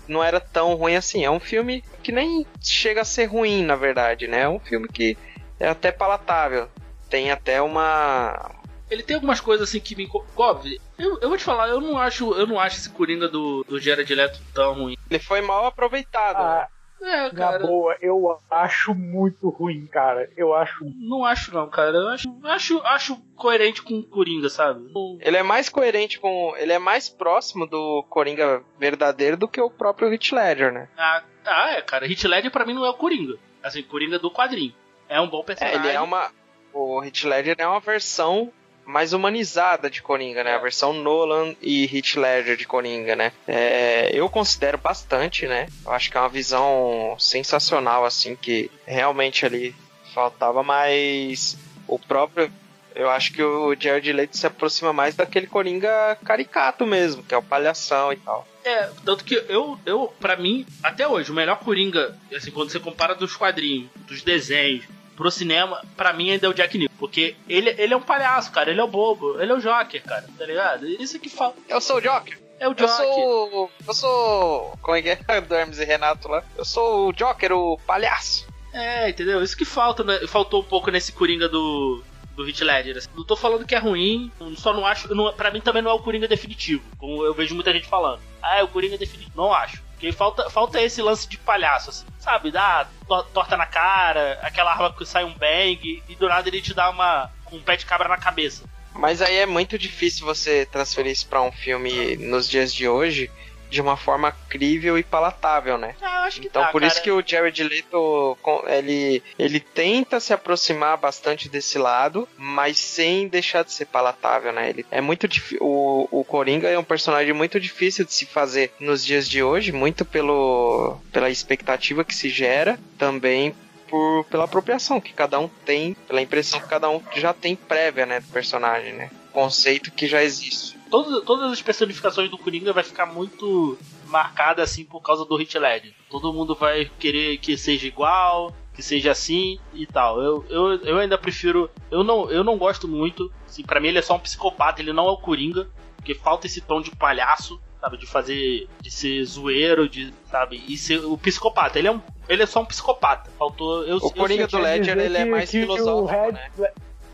não era tão ruim assim. É um filme que nem chega a ser ruim, na verdade, né? É um filme que é até palatável. Tem até uma Ele tem algumas coisas assim que me Óbvio, eu, eu vou te falar, eu não acho, eu não acho esse Coringa do, do Jared Leto tão ruim. ele foi mal aproveitado. né? Ah, É, na cara. boa, eu acho muito ruim, cara. Eu acho. Não acho não, cara. Eu acho, acho, acho coerente com o Coringa, sabe? Ele é mais coerente com. Ele é mais próximo do Coringa verdadeiro do que o próprio Heath Ledger, né? Ah, ah, é, cara. Heath Ledger pra mim não é o Coringa. Assim, Coringa do quadrinho. É um bom É, personagem. ele é uma. O Heath Ledger é uma versão mais humanizada de Coringa, né? É. A versão Nolan e Heath Ledger de Coringa, né? É, eu considero bastante, né? Eu acho que é uma visão sensacional, assim, que realmente ali faltava, mas o próprio. Eu acho que o Jared Leto se aproxima mais daquele Coringa caricato mesmo, que é o palhação e tal. É, tanto que eu, eu, pra mim, até hoje, o melhor Coringa, assim, quando você compara dos quadrinhos, dos desenhos, pro cinema, pra mim ainda é o Jack Nicholson. Porque ele, ele é um palhaço, cara. Ele é o bobo. Ele é o Joker, cara. Tá ligado? Isso que falta. Eu sou o Joker. É o Eu Joker. sou. Eu sou. Como é que é? Do Hermes e Renato lá. Eu sou o Joker, o palhaço. É, entendeu? Isso que falta, né? faltou um pouco nesse Coringa do, do Heath Ledger. assim. Não tô falando que é ruim, eu só não acho. Não, pra mim também não é o Coringa definitivo, como eu vejo muita gente falando. Ah, é o Coringa definitivo. Não acho. Porque falta, falta esse lance de palhaço, assim. Sabe? Dá to- torta na cara, aquela arma que sai um bang, e do nada ele te dá uma, um pé de cabra na cabeça. Mas aí é muito difícil você transferir isso pra um filme nos dias de hoje de uma forma crível e palatável, né? Ah, acho que Então dá, por cara. isso que o Jared Leto ele, ele tenta se aproximar bastante desse lado, mas sem deixar de ser palatável, né? Ele é muito o, o Coringa é um personagem muito difícil de se fazer nos dias de hoje, muito pelo pela expectativa que se gera, também por, pela apropriação que cada um tem, pela impressão que cada um já tem prévia, né, do personagem, né? Conceito que já existe. Todas, todas as personificações do Coringa vai ficar muito marcada assim por causa do Heath Ledger. Todo mundo vai querer que seja igual, que seja assim e tal. Eu, eu, eu ainda prefiro. Eu não, eu não gosto muito. Assim, para mim ele é só um psicopata, ele não é o Coringa, porque falta esse tom de palhaço, sabe, de fazer, de ser zoeiro, de, sabe, e ser o psicopata. Ele é um, ele é só um psicopata. Faltou eu, O eu Coringa do Ledger ele é mais filosófico, né?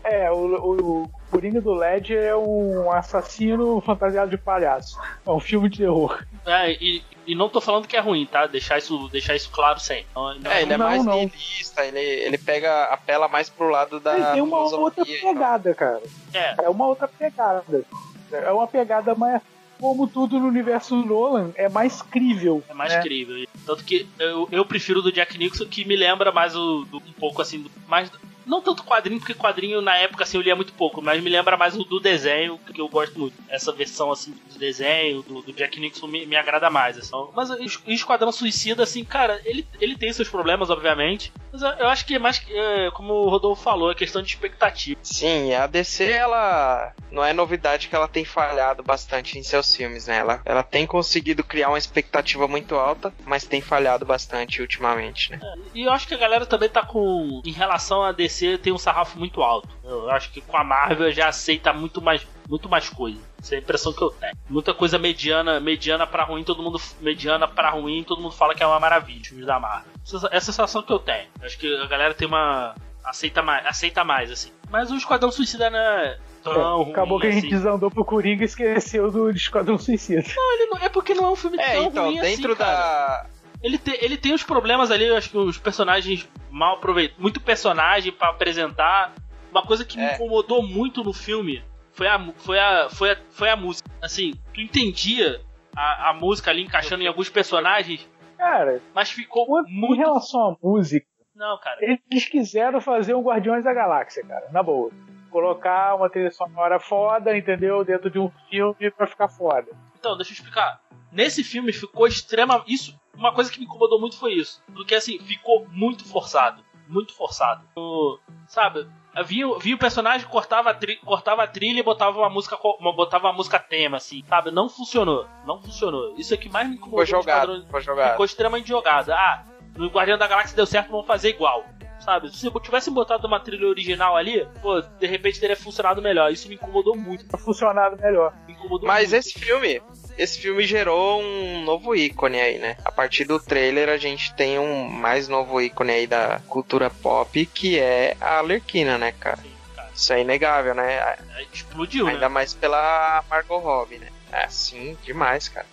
É, o, o, o Coringa do Ledger é um assassino fantasiado de palhaço. É um filme de terror. É, e, e não tô falando que é ruim, tá? Deixar isso, deixar isso claro sempre. Não, não- É, ele é Não, mais nihilista, ele, ele pega, apela mais pro lado da Ele tem uma outra e tal. pegada, cara. é, É uma outra pegada. É uma pegada mais. Como tudo no universo Nolan, é mais crível. É mais né? crível. Tanto que eu, eu prefiro o do Jack Nicholson, que me lembra mais o, do- um pouco assim, do- mais. Não tanto quadrinho, porque quadrinho na época assim eu lia muito pouco, mas me lembra mais o do desenho, que eu gosto muito. Essa versão assim do desenho, do, do Jack Nicholson me, me agrada mais. Assim. Mas o Es- o Esquadrão Suicida, assim, cara, ele, ele tem seus problemas, obviamente. Mas eu, eu acho que é mais, é, como o Rodolfo falou, é questão de expectativa. Sim, a DC, ela não é novidade que ela tem falhado bastante em seus filmes, né? Ela, ela tem conseguido criar uma expectativa muito alta, mas tem falhado bastante ultimamente, né? E eu acho que a galera também tá com. Em relação a DC, tem um sarrafo muito alto. Eu acho que com a Marvel já aceita muito mais. Muito mais coisa. Essa é a impressão que eu tenho. Muita coisa mediana, mediana para ruim, todo mundo mediana para ruim, todo mundo fala que é uma maravilha, filmes da Marvel. Essa é a sensação que eu tenho. Acho que a galera tem uma aceita mais, aceita mais assim. Mas o Esquadrão Suicida não é tão É, acabou que a gente assim. desandou pro Coringa e esqueceu do Esquadrão Suicida. Não, ele não- é porque não é um filme É, tão então, ruim dentro assim, cara. Ele, te- ele tem os problemas ali, eu acho que os personagens mal aproveitados. Muito personagem pra apresentar. Uma coisa que me É. incomodou muito no filme foi a, foi a, foi a, foi a música. Assim, tu entendia a, a música ali encaixando em alguns personagens, Cara, mas ficou em muito. relação à música, Não, cara. eles quiseram fazer um Guardiões da Galáxia, cara, na boa. Colocar uma trilha sonora foda, entendeu? Dentro de um filme pra ficar foda. Então, deixa eu explicar. Nesse filme ficou extrema. Isso, uma coisa que me incomodou muito foi isso. Porque assim, ficou muito forçado. Muito forçado. O- sabe? Vinha, vinha o personagem, cortava a, tri- cortava a trilha e botava uma música uma- botava uma música tema, assim, sabe? Não funcionou. Não funcionou. Isso é que mais me incomodou Foi jogado. Foi jogado. Ficou extremamente jogada. Ah, no Guardião da Galáxia deu certo, vamos fazer igual. Sabe? Se eu tivesse botado uma trilha original ali, pô, de repente teria funcionado melhor. Isso me incomodou muito. Funcionado melhor. Me incomodou Mas muito. esse filme, esse filme gerou um novo ícone aí, né? A partir do trailer a gente tem um mais novo ícone aí da cultura pop, que é a Alerquina, né, cara? Sim, cara. Isso é inegável, né? Aí Explodiu, né? Ainda mais pela Margot Robbie, né? É, sim, demais, cara.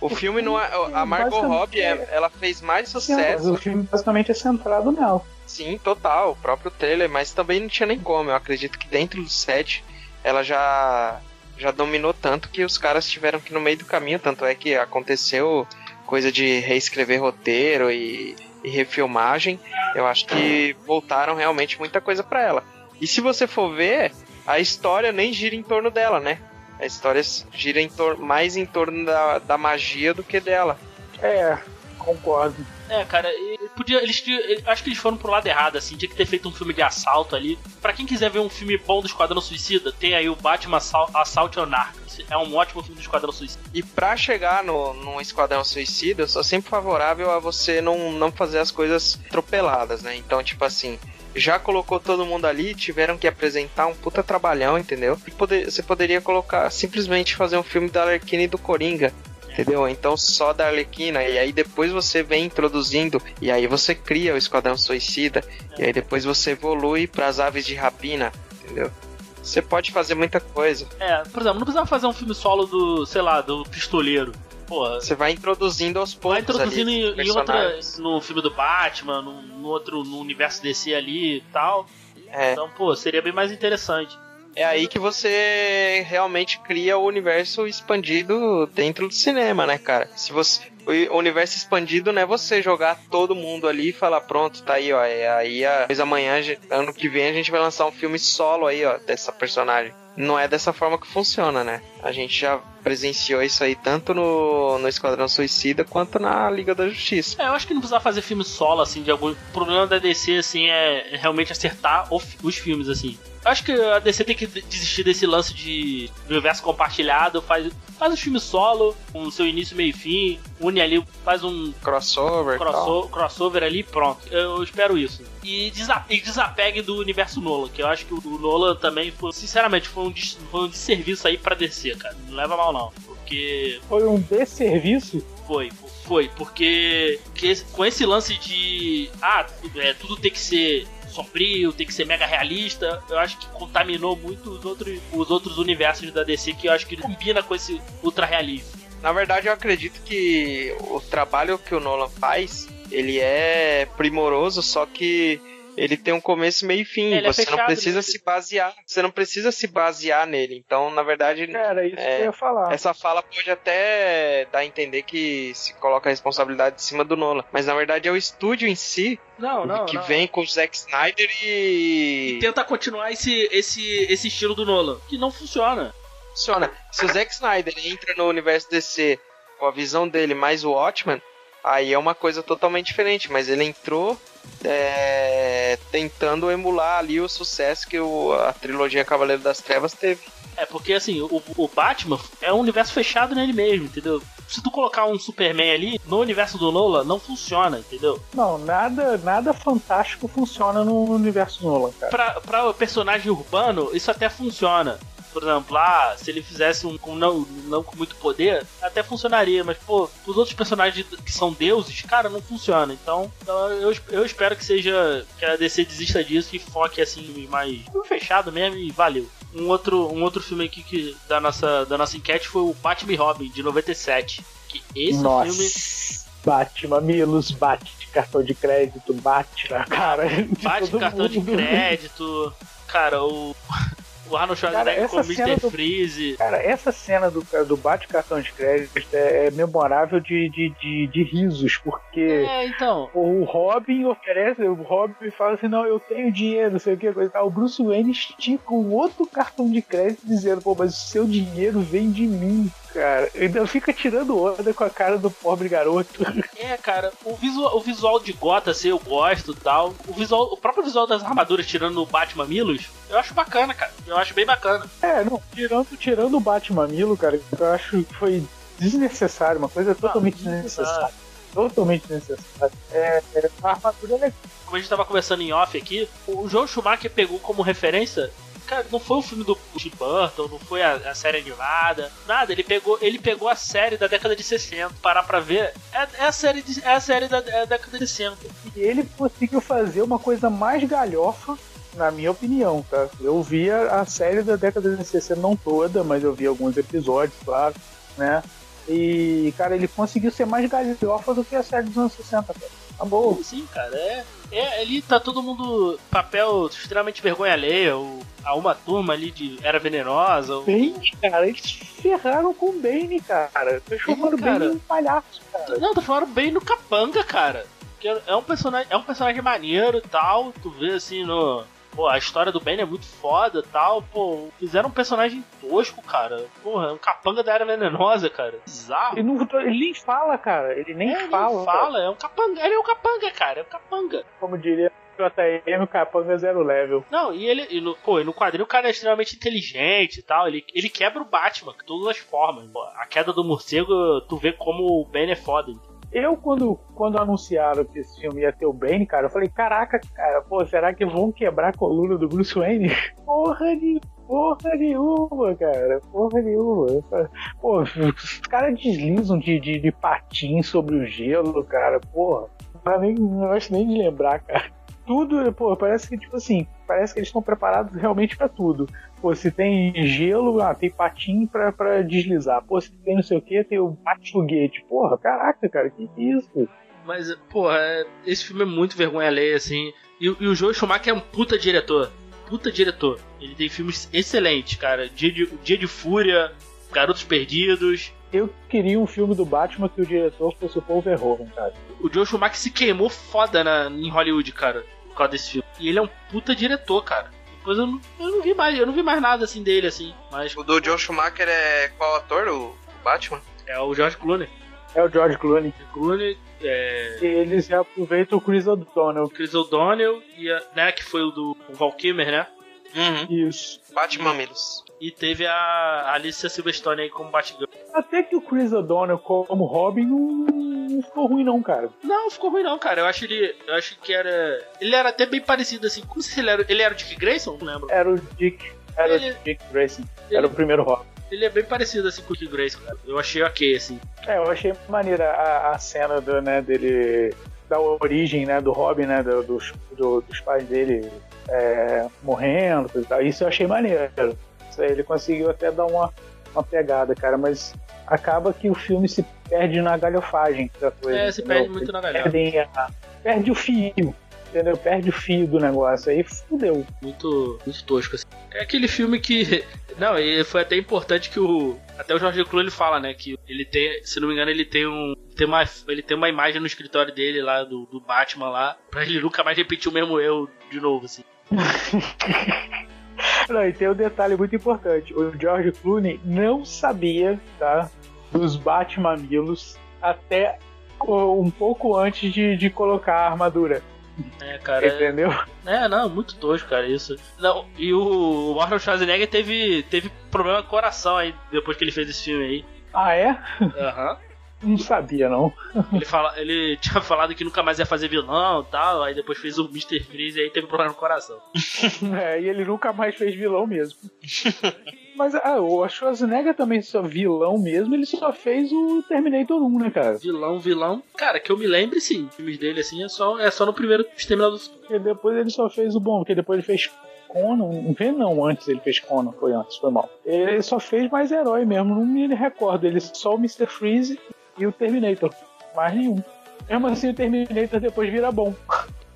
O filme não é. A Margot Robbie, é- ela fez mais Sim, mas sucesso. o filme basicamente é centrado nela. Sim, total, o próprio trailer, mas também não tinha nem como. Eu acredito que dentro do set ela já já dominou tanto que os caras tiveram que no meio do caminho, tanto é que aconteceu coisa de reescrever roteiro e, e refilmagem. Eu acho que voltaram realmente muita coisa pra ela. E se você for ver, a história nem gira em torno dela, né? A história gira em mais em torno da, da magia do que dela. É, concordo. É, cara, podia, eles, acho que eles foram pro lado errado, assim, tinha que ter feito um filme de assalto ali. Pra quem quiser ver um filme bom do Esquadrão Suicida, tem aí o Batman Assal- Assault on Arkham. É um ótimo filme do Esquadrão Suicida. E pra chegar no, num Esquadrão Suicida, eu sou sempre favorável a você não, não fazer as coisas atropeladas, né? Então, tipo assim, já colocou todo mundo ali, tiveram que apresentar um puta trabalhão, entendeu? E poder- você poderia colocar, simplesmente fazer um filme da Arlequina e do Coringa. Entendeu? Então só da Arlequina, e aí depois você vem introduzindo, e aí você cria o Esquadrão Suicida, e aí depois você evolui pras aves de rapina, entendeu? Você pode fazer muita coisa. É, por exemplo, não precisava fazer um filme solo do, sei lá, do pistoleiro. Porra, Você vai introduzindo aos poucos. vai introduzindo ali, em, outra. no filme do Batman, no, no outro, no universo DC ali e tal. É. Então, pô, seria bem mais interessante. É aí que você realmente cria o universo expandido dentro do cinema, né, cara? Se você o universo expandido não é você jogar todo mundo ali e falar pronto, tá aí, ó, é aí a, depois amanhã, ano que vem a gente vai lançar um filme solo aí, ó, dessa personagem. Não é dessa forma que funciona, né? A gente já presenciou isso aí tanto no, no Esquadrão Suicida quanto na Liga da Justiça. É, eu acho que não precisava fazer filme solo, assim, de algum. O problema da DC, assim, é realmente acertar os filmes, assim. Eu acho que a DC tem que de- desistir desse lance de universo compartilhado, faz, faz os filmes solo, com seu início, meio e fim, une ali, faz um Crossover crosso- crossover ali, pronto. Eu espero isso. E, desa- e desapegue do universo Nolan, que eu acho que o Nolan também foi, sinceramente, foi um, des- foi um desserviço aí pra DC, cara. Não leva mal não. Porque Foi um desserviço. foi, foi, porque que com esse lance de. Ah, tudo, é, tudo tem que ser sombrio, tem que ser mega realista, eu acho que contaminou muito os outros, os outros universos da DC que eu acho que combina com esse ultra realismo. Na verdade, eu acredito que o trabalho que o Nolan faz, ele é primoroso, só que ele tem um começo, meio e fim. Ele é você não fechado precisa se basear, você não precisa se basear nele. Então, na verdade, Era isso É, que eu ia falar. essa fala pode até dar a entender que se coloca a responsabilidade em cima do Nolan, mas na verdade é o estúdio em si Não, que vem com o Zack Snyder e tenta continuar esse, esse, esse estilo do Nolan, que não funciona. funciona. Se o Zack Snyder entra no universo DC com a visão dele mais o Watchman, aí é uma coisa totalmente diferente. Mas ele entrou é, tentando emular ali o sucesso que o- a trilogia Cavaleiro das Trevas teve. É, porque assim, o, o Batman é um universo fechado nele mesmo, entendeu? Se tu colocar um Superman ali, no universo do Nolan, não funciona, entendeu? Não, nada, nada fantástico funciona no universo Nolan, cara. Pra, pra personagem urbano, isso até funciona. Por exemplo, lá, se ele fizesse um com não, não com muito poder, até funcionaria, mas, pô, os outros personagens que são deuses, cara, não funciona. Então, eu, eu espero que seja. que a DC desista disso e foque assim mais fechado mesmo e valeu. Um outro, um outro filme aqui que, da, nossa, da nossa enquete foi o Batman Robin, de 97. Que esse Nossa. filme. Bate mamilos, bate de cartão de crédito, bate na cara. de Bate todo cartão de mundo. crédito. Cara, o. O Arnold Schwarzenegger essa cena Mr. do- Freeze. Cara, essa cena do, do bate cartão de crédito é, é memorável de, de, de, de risos, porque É, então. o Robin oferece, o Robin fala assim, não, eu tenho dinheiro, não sei o que, coisa e tal. O Bruce Wayne estica um outro cartão de crédito dizendo, pô, mas o seu dinheiro vem de mim, cara. Ainda fica tirando onda com a cara do pobre garoto. É, cara, o visual, o visual de Gotham, assim, eu gosto e tal. O, visual, o próprio visual das armaduras, tirando o Batman Milos, eu acho bacana, cara. Eu acho bem bacana. É, não, tirando, tirando o Batmamilo, cara, eu acho que foi desnecessário, uma coisa totalmente desnecessário. desnecessária. Totalmente desnecessária. É, é, a armadura é Como a gente tava conversando em off aqui, o João Schumacher pegou como referência. Cara, não foi o filme do Tim Burton, não foi a, a série animada, nada. Ele pegou, ele pegou a série da década de 60. Parar pra ver, é, é a série, de- é a série da, é a década de 60. E ele conseguiu fazer uma coisa mais galhofa, na minha opinião, tá? Eu via a série da década de 60, não toda, mas eu vi alguns episódios, claro, né? E, cara, ele conseguiu ser mais galhofa do que a série dos anos 60, cara. Tá bom. Sim, cara, é, é. Ali tá todo mundo. Papel extremamente vergonha alheia. O, a uma turma ali de Era Venenosa. O, Bane, cara, eles ferraram com o Bane, cara. Transformaram o Sim, cara. Bane um palhaço, cara. Não, tá falando bem no Capanga, cara. Que é um personagem, é um personagem maneiro e tal. Tu vê assim no. Pô, a história do Ben é muito foda e tal. Pô, fizeram um personagem tosco, cara. Porra, é um capanga da era venenosa, cara. Bizarro. Ele, não, ele nem fala, cara. Ele nem É, ele fala. cara. fala, é um capanga. Ele é um capanga, cara. É um capanga. Como diria o JM, o capanga zero level. Não, e ele. E no, pô, e no quadrinho o cara é extremamente inteligente e tal. Ele, ele quebra o Batman de todas as formas. Pô, a queda do morcego, tu vê como o Ben é foda. Eu, quando, quando anunciaram que esse filme ia ter o Bane, cara, eu falei, caraca, cara, pô, será que vão quebrar a coluna do Bruce Wayne? Porra de porra nenhuma, cara. Porra nenhuma. Pô, os caras deslizam de, de, de patins sobre o gelo, cara. Porra. Não, nem, gosto nem de lembrar, cara. Tudo, pô, parece que, tipo assim, parece que eles estão preparados realmente pra tudo. Pô, se tem gelo, ah, tem patim pra, pra deslizar. Pô, se tem não sei o que, tem o bate-foguete. Porra, caraca, cara, que que é isso? Mas, porra, é- esse filme é muito vergonha alheia, assim. E, e o Joe Schumacher é um puta diretor. Puta diretor. Ele tem filmes excelentes, cara. Dia de, Dia de Fúria, Garotos Perdidos. Eu queria um filme do Batman que o diretor fosse o Paul Verhoeven, cara. O Joe Schumacher se queimou foda na, em Hollywood, cara, por causa desse filme. E ele é um puta diretor, cara. Depois eu não, eu não vi mais, eu não vi mais nada assim dele, assim. Mas O do Joe Schumacher é qual ator? O Batman? é o George Clooney. É o George Clooney. Clooney, é, E eles já aproveitam o Chris O'Donnell. Chris O'Donnell, e a, né, que foi o do o Val Kilmer, né? Uhum. Isso. Batman Milos. E teve a Alicia Silverstone aí como Batgirl. Até que o Chris O'Donnell como Robin não, ficou ruim não, cara. Não, ficou ruim não, cara. Eu acho ele. Eu acho que era. Ele era até bem parecido assim. Como se ele era. Ele era o Dick Grayson? Não lembro. Era o Dick. Era Ele- o Dick Grayson. ele- Era o primeiro Robin. Ele é bem parecido assim com o Dick Grayson, cara. Eu achei ok, assim. É, eu achei maneira a, a cena do, né, dele. Da origem, né, do Robin, né, do- dos, do- dos pais dele é, morrendo e tal. Isso eu achei maneiro. Isso aí ele conseguiu até dar uma, uma pegada, cara, mas acaba que o filme se perde na galhofagem da coisa. É, se entendeu? perde muito na a- perde o fio, entendeu? Perde o fio do negócio. Aí fudeu. Muito, muito tosco, assim. É aquele filme que. Não, e foi até importante que o. Até o Jorge Clooney fala, né? Que ele tem. Se não me engano, ele tem um. Tem uma, ele tem uma imagem no escritório dele lá, do, do Batman lá, pra ele nunca mais repetir o mesmo erro de novo, assim. Não, e tem um detalhe muito importante. O George Clooney não sabia, tá? Dos Batmamilos até um pouco antes de, de colocar a armadura. É, cara. É, Entendeu? é, não, muito tosco, cara, isso. Não, e o Arnold Schwarzenegger teve, teve problema com o coração aí, depois que ele fez esse filme aí. Ah, é? Aham. Não sabia, não. Ele, fala, ele tinha falado que nunca mais ia fazer vilão e tal, aí depois fez o Mr. Freeze e aí teve problema no coração. É, e ele nunca mais fez vilão mesmo. Mas ah, o Schwarzenegger também só vilão mesmo, ele só fez o Terminator 1, né, cara? Vilão, vilão. Cara, que eu me lembre, sim. Os filmes dele, assim, é só, é só no primeiro Exterminador do Futuro. Porque depois ele só fez o bom, porque depois ele fez Conan, não, antes ele fez Conan, foi antes, foi mal. Ele só fez mais herói mesmo, não me recordo, ele só o Mr. Freeze e o Terminator, mais nenhum. Mesmo assim o Terminator depois vira bom.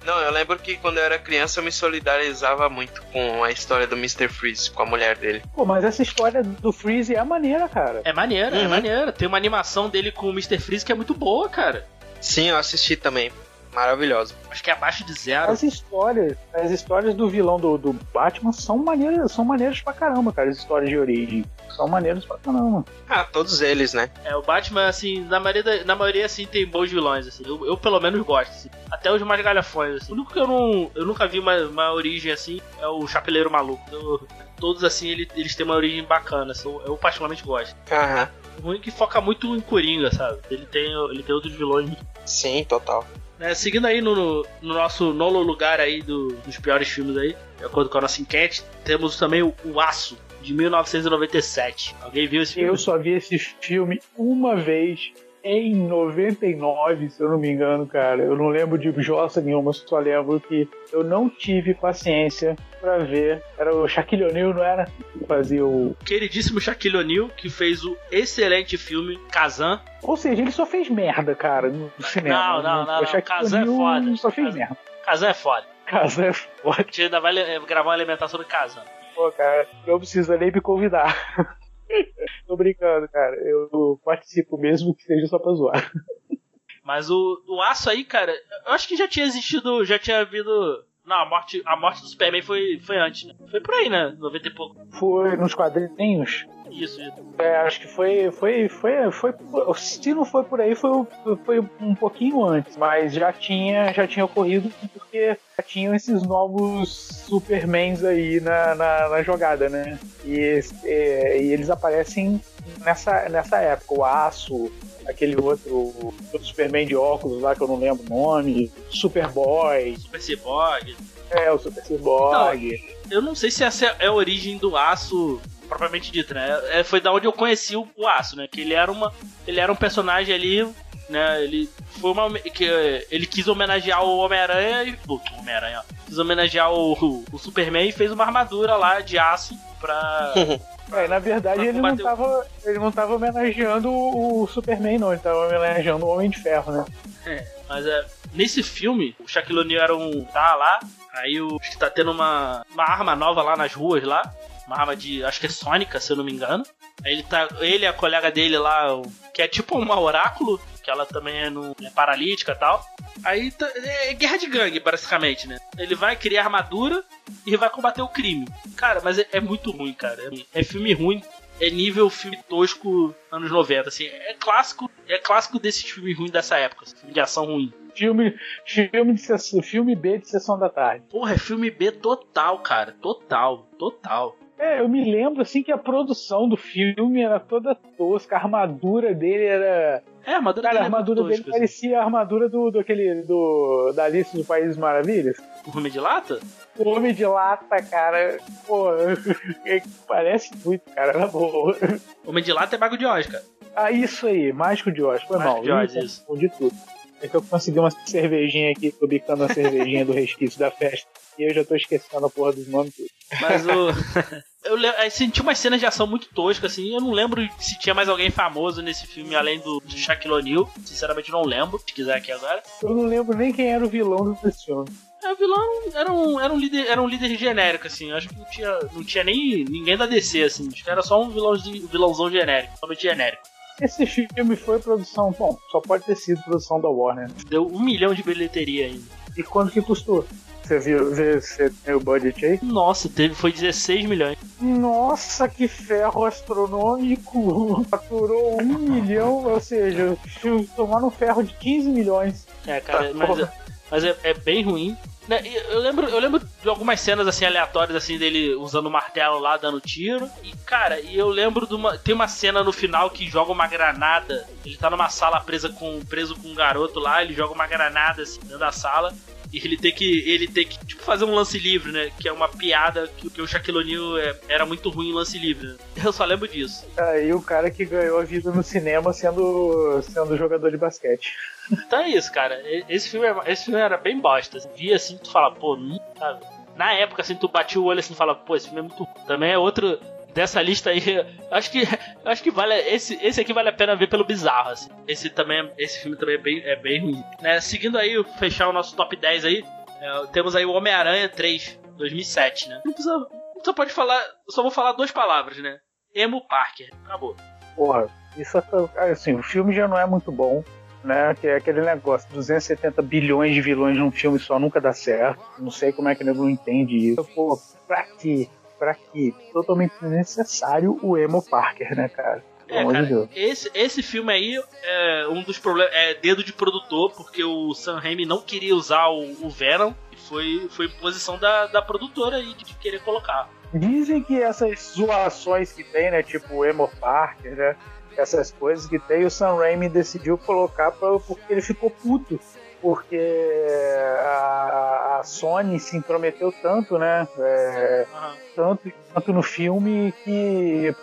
Não, eu lembro que quando eu era criança eu me solidarizava muito com a história do Mr. Freeze, com a mulher dele. Pô, mas essa história do Freeze é maneira, cara. É maneiro, é Uhum. maneiro. Tem uma animação dele com o Mr. Freeze que é muito boa, cara. Sim, eu assisti também. Maravilhosa. Acho que é abaixo de zero. As histórias, as histórias do vilão do, do Batman são maneiras, são maneiras pra caramba, cara, as histórias de origem. São maneiras pra caramba. Ah, todos eles, né? É, o Batman, assim, na maioria, da- na maioria assim, tem bons vilões, assim. Eu, eu, pelo menos gosto, assim. Até os mais galhafões, assim. O único que eu não. Eu nunca vi uma, uma origem assim é o Chapeleiro Maluco. Eu- todos, assim, ele- eles têm uma origem bacana, assim. Eu, eu particularmente gosto. Aham. O ruim é que foca muito em Coringa, sabe? Ele tem, ele tem outros vilões Sim, total. né, seguindo aí no, no nosso nono lugar aí do- dos piores filmes aí, de acordo com a nossa enquete, temos também o, o Aço, de 1997. Alguém viu esse filme? Eu só vi esse filme uma vez em 99, se eu não me engano, cara. Eu não lembro de jossa nenhuma, só lembro que eu não tive paciência pra ver. Era o Shaquille O'Neal, não era? Fazia o. Queridíssimo Shaquille O'Neal, que fez o excelente filme Kazan. Ou seja, ele só fez merda, cara, no cinema. Não, não, não, não. Shaquille Kazan é foda. Só fez Kazan. merda. Kazan é foda. Kazan é foda. A gente ainda vai gravar uma alimentação do Kazan. Pô, cara, não precisa nem me convidar. Tô brincando, cara. Eu participo mesmo que seja só pra zoar. Mas o, o Aço aí, cara, eu acho que já tinha existido, já tinha havido... Não, a morte, a morte do Superman foi, foi antes, né? Foi por aí, né? 90 e pouco. Foi nos quadrinhos. Isso, isso. É, acho que foi, foi, foi, foi, se não foi por aí, foi, foi um pouquinho antes, mas já tinha, já tinha ocorrido porque já tinham esses novos Supermans aí na, na, na jogada, né? E, esse- é, e eles aparecem nessa, nessa época, o Aço, aquele outro, outro Superman de óculos lá que eu não lembro o nome, Superboy, Super Cyborg. é, o Super Cyborg. Eu não sei se essa é a origem do aço propriamente dito, né? É, foi da onde eu conheci o, o aço, né? Que ele era uma, ele era um personagem ali, né? Ele foi uma que eh, ele quis homenagear o Homem-Aranha e o Homem-Aranha, quis homenagear o, o, o Superman e fez uma armadura lá de aço pra É, na verdade Pra ele não, o- tava, ele não tava homenageando o, Superman, não, ele tava homenageando o Homem de Ferro, né? Mas é, nesse filme, o Shaquille O'Neal era um. tá lá, aí o, acho que tá tendo uma, uma arma nova lá nas ruas lá. Uma arma de. acho que é sônica, se eu não me engano. Aí ele tá. Ele e a colega dele lá, que é tipo uma oráculo, que ela também é, no, é paralítica e tal. Aí é guerra de gangue, basicamente, né? Ele vai criar armadura e vai combater o crime. Cara, mas é, é muito ruim, cara. É, é filme ruim. É nível filme tosco anos 90, assim. É clássico, é clássico desses filmes ruins dessa época. assim, filme de ação ruim. Filme, filme, de sessão, filme B de sessão da tarde. Porra, é filme B total, cara. Total, total. É, eu me lembro assim que a produção do filme era toda tosca, a armadura dele era. É, a armadura Cara, a dele é muito armadura dele tosca, assim. parecia a armadura do, do aquele. do. da Alice do País das Maravilhas. O Homem de Lata? O Homem de Lata, cara. Pô, parece muito, cara, na boa. O Homem de Lata é Mago de Oz, cara. Ah, isso aí, Mágico de Oz, foi Mágico mal. de Oz, isso. Confundi tudo. É que eu consegui uma cervejinha aqui, tô bicando a cervejinha do resquício da festa. E eu já tô esquecendo a porra dos nomes tudo. Mas o. eu senti umas cenas de ação muito toscas, assim. Eu não lembro se tinha mais alguém famoso nesse filme além do, do Shaquille O'Neal. Sinceramente, não lembro. Se quiser aqui agora. Eu não lembro nem quem era o vilão desse filme. É, o vilão era um, era um, líder, era um líder genérico, assim. Eu acho que não tinha, não tinha nem ninguém da DC, assim. Acho que era só um vilãozinho, vilãozão genérico, totalmente genérico. Esse filme foi produção, bom, só pode ter sido produção da Warner. Deu um milhão de bilheteria ainda. E quanto que custou? Você viu, vê, você tem o budget aí? Nossa, teve, foi 16 milhões. Nossa, que ferro astronômico! Faturou um milhão, ou seja, tomaram um ferro de 15 milhões. É, cara, Tá, mas, porra. mas é, é bem ruim. Né, Eu lembro, eu lembro de algumas cenas assim aleatórias assim dele usando o martelo lá dando tiro. E cara, e eu lembro de uma tem uma cena no final que joga uma granada. Ele tá numa sala presa com preso com um garoto lá, ele joga uma granada assim dentro da sala. E ele tem que ele tem que tipo, fazer um lance livre, né? Que é uma piada que, que o Shaquille O'Neal é, era muito ruim em lance livre. Né? Eu só lembro disso. Aí o cara que ganhou a vida no cinema sendo sendo jogador de basquete. Então é isso, cara. Esse filme, é, esse filme era bem bosta. Via assim, tu fala, pô, não, sabe? Na época, assim, tu batia o olho assim e fala, pô, esse filme é muito. Também é outro. Dessa lista aí, acho que acho que vale esse esse aqui vale a pena ver pelo bizarro assim. Esse também esse filme também é bem é bem ruim. Né? Seguindo aí fechar o nosso top 10 aí, é, temos aí o Homem-Aranha 3, 2007, né? Não precisa, só pode falar, só vou falar duas palavras, né? Emo Parker. Acabou. Porra, isso é assim, o filme já não é muito bom né? Que é aquele negócio, 270 bilhões de vilões num filme só nunca dá certo. Não sei como é que o nego não entende isso. Pô, pra quê? Pra quê? Totalmente necessário o Emo Parker, né, cara? É, cara, esse, esse filme aí é um dos problemas. É dedo de produtor, porque o Sam Raimi não queria usar o, o Venom e foi, foi posição da, da produtora aí de querer colocar. Dizem que essas zoações que tem, né? Tipo o Emo Parker, né? essas coisas que tem, o Sam Raimi decidiu colocar pra, porque ele ficou puto. Porque a, a Sony se intrometeu tanto, né? É, uhum. tanto, tanto no filme que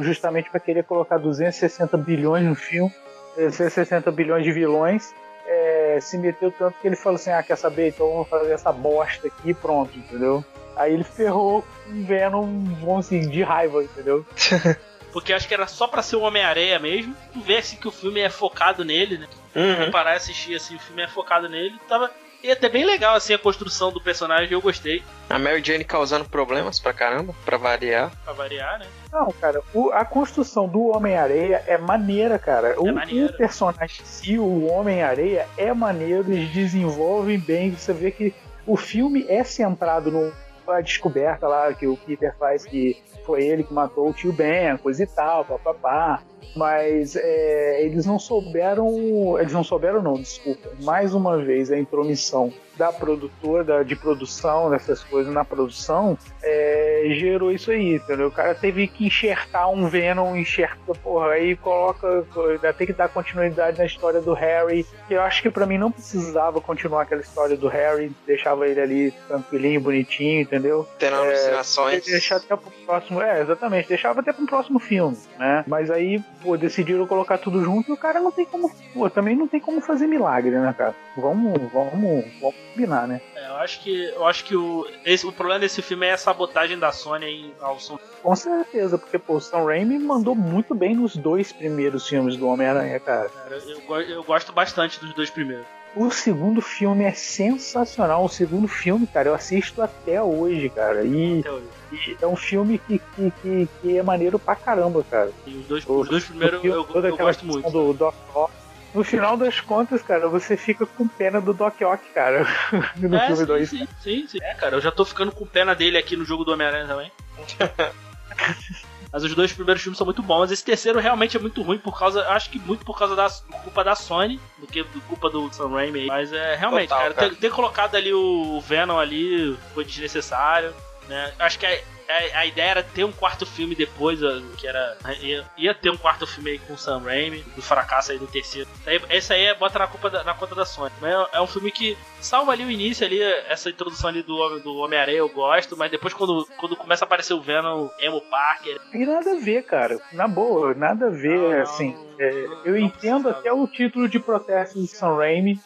justamente para querer colocar 260 bilhões no filme, 260 bilhões de vilões, é, se meteu tanto que ele falou assim: ah, quer saber? Então vamos fazer essa bosta aqui e pronto, entendeu? Aí ele ferrou com Venom, vamos assim, de raiva, entendeu? porque acho que era só pra ser o Homem-Areia mesmo. Tu vê assim que o filme é focado nele, né? Uhum. Parar e assistir assim, o filme é focado nele. Tava. E até bem legal assim a construção do personagem, eu gostei. A Mary Jane causando problemas pra caramba, pra variar. Pra variar, né? Não, cara, o, a construção do Homem-Areia é maneira, cara. O, é o personagem em si, o Homem-Areia, é maneiro, eles desenvolvem bem. Você vê que o filme é centrado no a descoberta lá que o Peter faz que foi ele que matou o tio Ben, coisa e tal, papapá. Mas é, eles não souberam. Eles não souberam, não, desculpa. Mais uma vez a intromissão da produtora, de produção, dessas coisas na produção, é, gerou isso aí, entendeu? O cara teve que enxertar um Venom, enxerta, porra, aí coloca, tem que dar continuidade na história do Harry, eu acho que para mim não precisava continuar aquela história do Harry, deixava ele ali tranquilinho, bonitinho, entendeu? Tendo é, alucinações. Deixar até pro próximo, é, exatamente, deixava até pro próximo filme, né? Mas aí, pô, decidiram colocar tudo junto e o cara não tem como, pô, também não tem como fazer milagre, né, cara? Vamos, vamos, vamos combinar, né? É, eu acho que, eu acho que o, esse, o problema desse filme é a sabotagem da Sony em, ao. Com certeza, porque pô, o Sam Raimi mandou muito bem nos dois primeiros filmes do Homem-Aranha, cara. cara eu, eu, eu gosto bastante dos dois primeiros. O segundo filme é sensacional. O segundo filme, cara, eu assisto até hoje, cara. E, hoje. e é um filme que, que, que, que, é maneiro pra caramba, cara. E os dois, o, os dois primeiros eu, eu, eu gosto muito. Do Doc Ock no final das contas, cara, você fica com pena do Doc Ock, cara. no é, filme 2. Sim, sim, sim, sim. É, cara, eu já tô ficando com pena dele aqui no jogo do Homem-Aranha também. Mas os dois primeiros filmes são muito bons. Mas esse terceiro realmente é muito ruim por causa. Acho que muito por causa da culpa da Sony, do que por culpa do Sam Raimi. Mas é realmente, Total, cara, cara. Ter, ter, colocado ali o Venom ali foi desnecessário. Né? Acho que é a, a, ideia era ter um quarto filme depois, que era. Ia, ia, ter um quarto filme aí com o Sam Raimi, do fracasso aí do terceiro. Esse aí é, bota na, culpa da, na conta da Sony. É, é um filme que salva ali o início ali, essa introdução ali do, do Homem-Aranha eu gosto, mas depois quando, quando começa a aparecer o Venom, Emo Parker. E nada a ver, cara. Na boa, nada a ver, não, assim. Não, é, eu entendo até o título de protesto de Sam Raimi,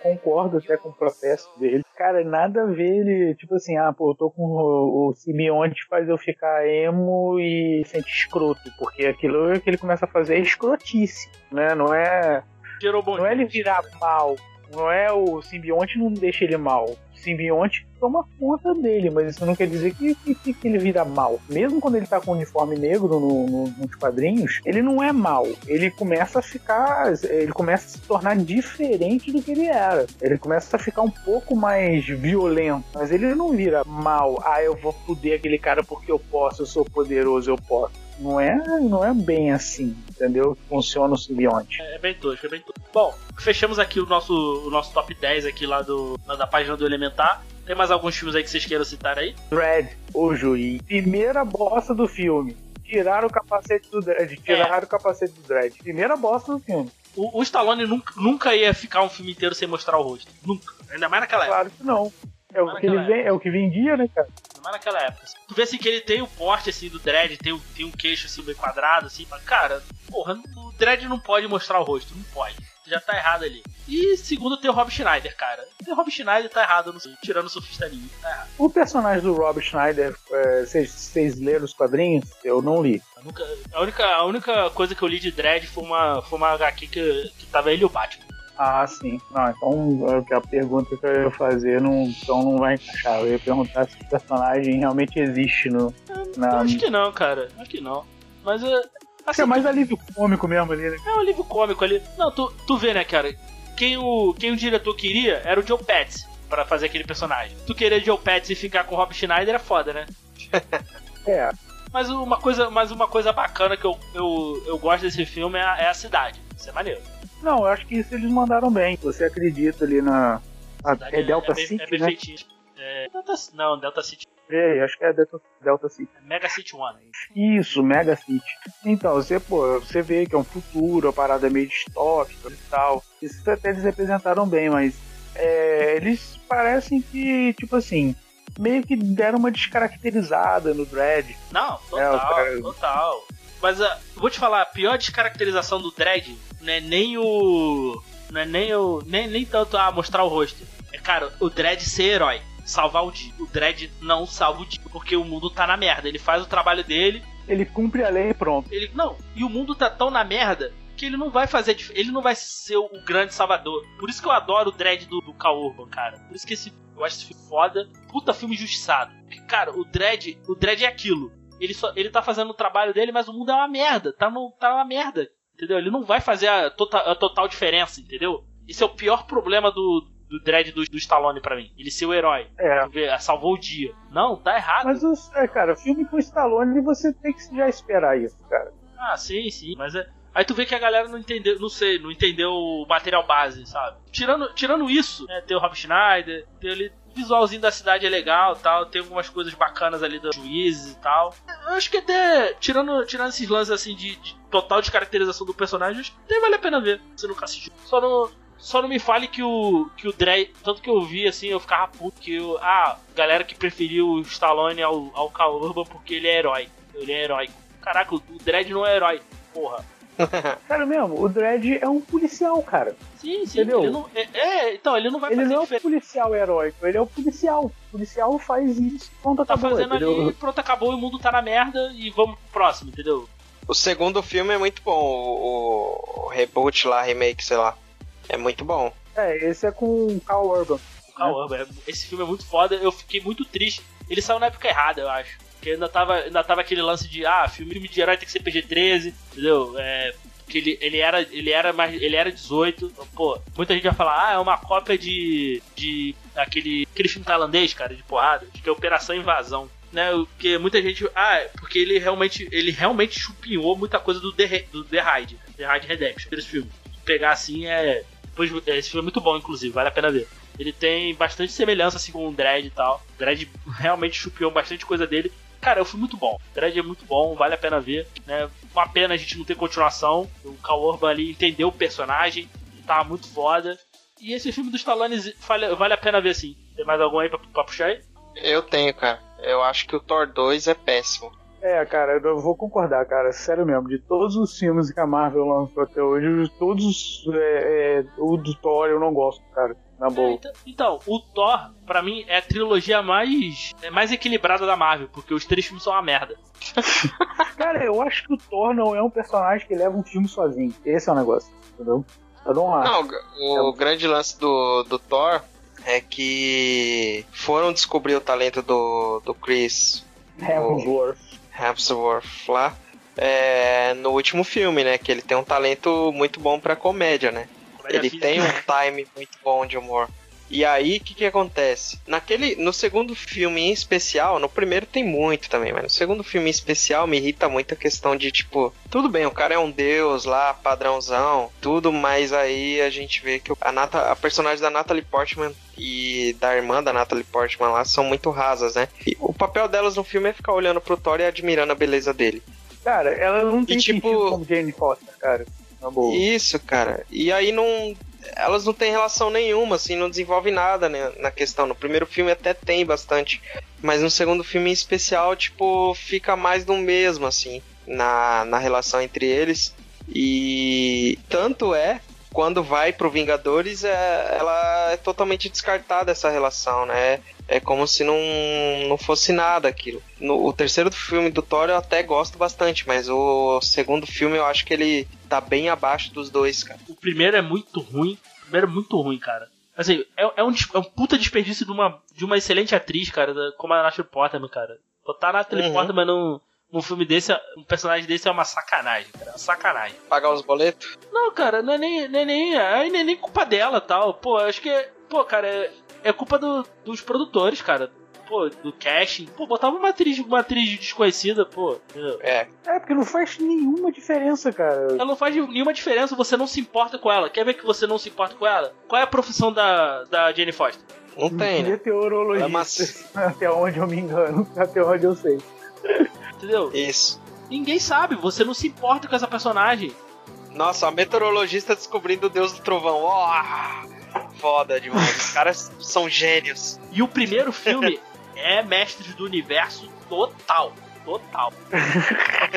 concordo até com o processo dele. Cara, nada a ver ele, tipo assim, ah, pô, eu tô com o, o Simeonte faz eu ficar emo e sente escroto, porque aquilo que ele começa a fazer é escrotice, né? Não é. Não é ele virar mal, não é o simbionte não deixa ele mal simbionte toma conta dele, mas isso não quer dizer que, que, que ele vira mal. Mesmo quando ele tá com o uniforme negro no, no, nos quadrinhos, ele não é mal. Ele começa a ficar. Ele começa a se tornar diferente do que ele era. Ele começa a ficar um pouco mais violento. Mas ele não vira mal. Ah, eu vou foder aquele cara porque eu posso, eu sou poderoso, eu posso. Não é, não é bem assim, entendeu? Funciona o simbionte. É, é bem tosco, é bem tosco. Bom, fechamos aqui o nosso, o nosso top 10 aqui lá do, da página do Elementar. Tem mais alguns filmes aí que vocês queiram citar aí? Dredd, o juiz. Primeira bosta do filme. Tiraram o capacete do Dredd. Tiraram o capacete do Dredd. Primeira bosta do filme. O, o Stallone nunca, nunca ia ficar um filme inteiro sem mostrar o rosto. Nunca. Ainda mais naquela época. Claro que não. É o que, vem, é o que vendia, né, cara? Mais naquela época. assim. Tu vê assim que ele tem o porte assim do Dredd, tem, tem um queixo assim meio quadrado, assim. Mas, cara, porra, o Dredd não pode mostrar o rosto. Não pode. Já tá errado ali. E segundo tem o Rob Schneider, cara. O Rob Schneider tá errado, no, tirando o surfista ninja. Tá errado. O personagem do Rob Schneider, é, vocês vocês leram os quadrinhos? Eu não li. A, única, a única coisa que eu li de Dredd foi uma, foi uma HQ que, que tava ele e o Batman. Ah, sim. Não, então é a pergunta que eu ia fazer não, então não vai encaixar. Eu ia perguntar se o personagem realmente existe no. Eu Na, acho que não, cara. Acho que não. Mas é. Acho Assim, é mais alívio cômico mesmo ali, né? É um livro cômico ali. Não, tu, tu vê, né, cara? Quem o, quem o diretor queria era o Joe Pets pra fazer aquele personagem. Tu querer Joe Pets e ficar com o Rob Schneider é foda, né? É. Mas uma coisa, mas uma coisa bacana que eu, eu, eu gosto desse filme é a, é a cidade. Isso é maneiro. Não, eu acho que isso eles mandaram bem. Você acredita ali na. A é Delta bem, City, é bem né? É, Delta, não, Delta City. É, acho que é Delta, Delta City. é Mega City One. Isso, Mega City. Então, você, pô, você vê que é um futuro, a parada é meio distópica e tal. Isso até eles representaram bem, mas é, eles parecem que, tipo assim, meio que deram uma descaracterizada no Dread. Não, É, total, cara- total. Mas ah, vou te falar, a pior descaracterização do Dredd não é nem o. Não é nem o. Nem, nem tanto a mostrar o rosto. É, cara, o Dredd ser herói. Salvar o dia. O Dredd não salva o dia. Porque o mundo tá na merda. Ele faz o trabalho dele. Ele cumpre a lei e pronto. Ele. Não. E o mundo tá tão na merda que ele não vai fazer. Ele não vai ser o grande salvador. Por isso que eu adoro o Dredd do, do Cal Urban, cara. Por isso que esse. Eu acho esse filme foda. Puta filme injustiçado. Porque, cara, o Dredd. O Dredd é aquilo. Ele, só, ele tá fazendo o trabalho dele, mas o mundo é uma merda. Tá, no, tá uma merda. Entendeu? Ele não vai fazer a, tota- a total diferença, entendeu? Esse é o pior problema do, do Dredd do, do Stallone pra mim. Ele ser o herói. É. Vê, salvou o dia. Não, tá errado. Mas, os- é, cara, filme com Stallone, você tem que já esperar isso, cara. Ah, sim, sim. Mas é. Aí tu vê que a galera não entendeu, não sei, não entendeu o material base, sabe? Tirando, tirando isso, né, tem o Rob Schneider, tem ali. Visualzinho da cidade é legal tal, tem algumas coisas bacanas ali dos juízes e tal. Eu acho que até, tirando, tirando esses lances assim de, de total descaracterização do personagem, acho que até vale a pena ver, se nunca assistiu. Só não, só não me fale que o, que o Drey, tanto que eu vi assim, eu ficava puto que o, ah, galera que preferiu o Stallone ao, ao Cal porque ele é herói. Ele é heróico. Caraca, o Dredd não é herói, porra. Cara, mesmo, o Dredd é um policial, cara. Sim, sim. Entendeu? Ele não, é, é, então, ele não vai Ele fazer não é um policial heróico, ele é o policial. O policial faz isso, pronto, Tá acabou, fazendo entendeu? ali, pronto, acabou, o mundo tá na merda e vamos pro próximo, entendeu? O segundo filme é muito bom, o, o reboot lá, remake, sei lá. É muito bom. É, esse é com o Carl Urban. O Carl Urban, é- esse filme é muito foda, eu fiquei muito triste. Ele saiu na época errada, eu acho. Porque ainda tava, ainda tava aquele lance de, ah, filme, de herói tem que ser PG-13, entendeu? É, porque ele, ele, era, ele, era mais, ele era 18. Então, pô, muita gente vai falar, ah, é uma cópia de. de aquele, aquele filme tailandês, cara, de porrada, que é Operação Invasão. Né, porque muita gente. Ah, é porque ele realmente. Ele realmente chupinhou muita coisa do The, do The Raid. The Raid Redemption, aqueles filmes. Pegar assim é. Depois, esse filme é muito bom, inclusive, vale a pena ver. Ele tem bastante semelhança assim com o Dredd e tal. O Dredd realmente chupiou bastante coisa dele. Cara, um filme muito bom. O Dredd é muito bom, vale a pena ver. Né? Uma pena a gente não ter continuação. O Cal Urban ali entendeu o personagem, tava muito foda. E esse filme do Stallone vale, vale a pena ver sim. Tem mais algum aí pra, pra puxar aí? Eu tenho, cara. Eu acho que o Thor 2 é péssimo. É, cara, eu vou concordar, cara. Sério mesmo, de todos os filmes que a Marvel lançou até hoje, todos. É, é, o do Thor eu não gosto, cara. Na É, boa. então, então, o Thor, pra mim, é a trilogia mais, é mais equilibrada da Marvel, porque os três filmes são uma merda. Cara, eu acho que o Thor não é um personagem que leva um filme sozinho. Esse é o negócio, entendeu? Eu não acho. Não, o grande lance do, do Thor é que foram descobrir o talento do, do Chris Hemsworth. Hemsworth lá é, no último filme, né? Que ele tem um talento muito bom pra comédia, né? Ele física. tem um time muito bom de humor. E aí, o que que acontece? Naquele, no segundo filme em especial, no primeiro tem muito também, mas no segundo filme em especial me irrita muito a questão de, tipo, tudo bem, o cara é um deus lá, padrãozão, tudo, mas aí a gente vê que a, Nata, a personagem da Natalie Portman e da irmã da Natalie Portman lá são muito rasas, né? E o papel delas no filme é ficar olhando pro Thor e admirando a beleza dele. Cara, ela não tem E, tipo- sentido como Jane Foster, cara. Isso, cara. E aí não. Elas não têm relação nenhuma, assim, não desenvolve nada né, na questão. No primeiro filme até tem bastante. Mas no segundo filme em especial, tipo, fica mais do mesmo, assim, na, na relação entre eles. E tanto é, quando vai pro Vingadores, é, ela é totalmente descartada essa relação, né? É como se não, não fosse nada aquilo. No, o terceiro filme do Thor eu até gosto bastante, mas o segundo filme eu acho que ele tá bem abaixo dos dois, cara. O primeiro é muito ruim. O primeiro é muito ruim, cara. Assim, é, é um, é um puta desperdício de uma, de uma excelente atriz, cara, da- como a Natalie Portman, cara. Botar a Natalie Uhum. Portman num, num filme desse, um personagem desse é uma sacanagem, cara. É uma sacanagem. Pagar os boletos? Não, cara, não é nem, não é nem, aí não é nem culpa dela tal. Pô, acho que é. Pô, cara, é, é culpa do- dos produtores, cara. Pô, do casting. Pô, botava uma atriz, uma atriz desconhecida, pô. entendeu? É. É, porque não faz nenhuma diferença, cara. Ela não faz nenhuma diferença, você não se importa com ela. Quer ver que você não se importa com ela? Qual é a profissão da, da Jane Foster? Não tem, né? Meteorologista. É uma- Até onde eu me engano. Até onde eu sei. Entendeu? Isso. Ninguém sabe, você não se importa com essa personagem. Nossa, a meteorologista descobrindo o deus do trovão. Ó, foda demais. Os caras são gênios. E o primeiro filme é Mestres do Universo total. Total.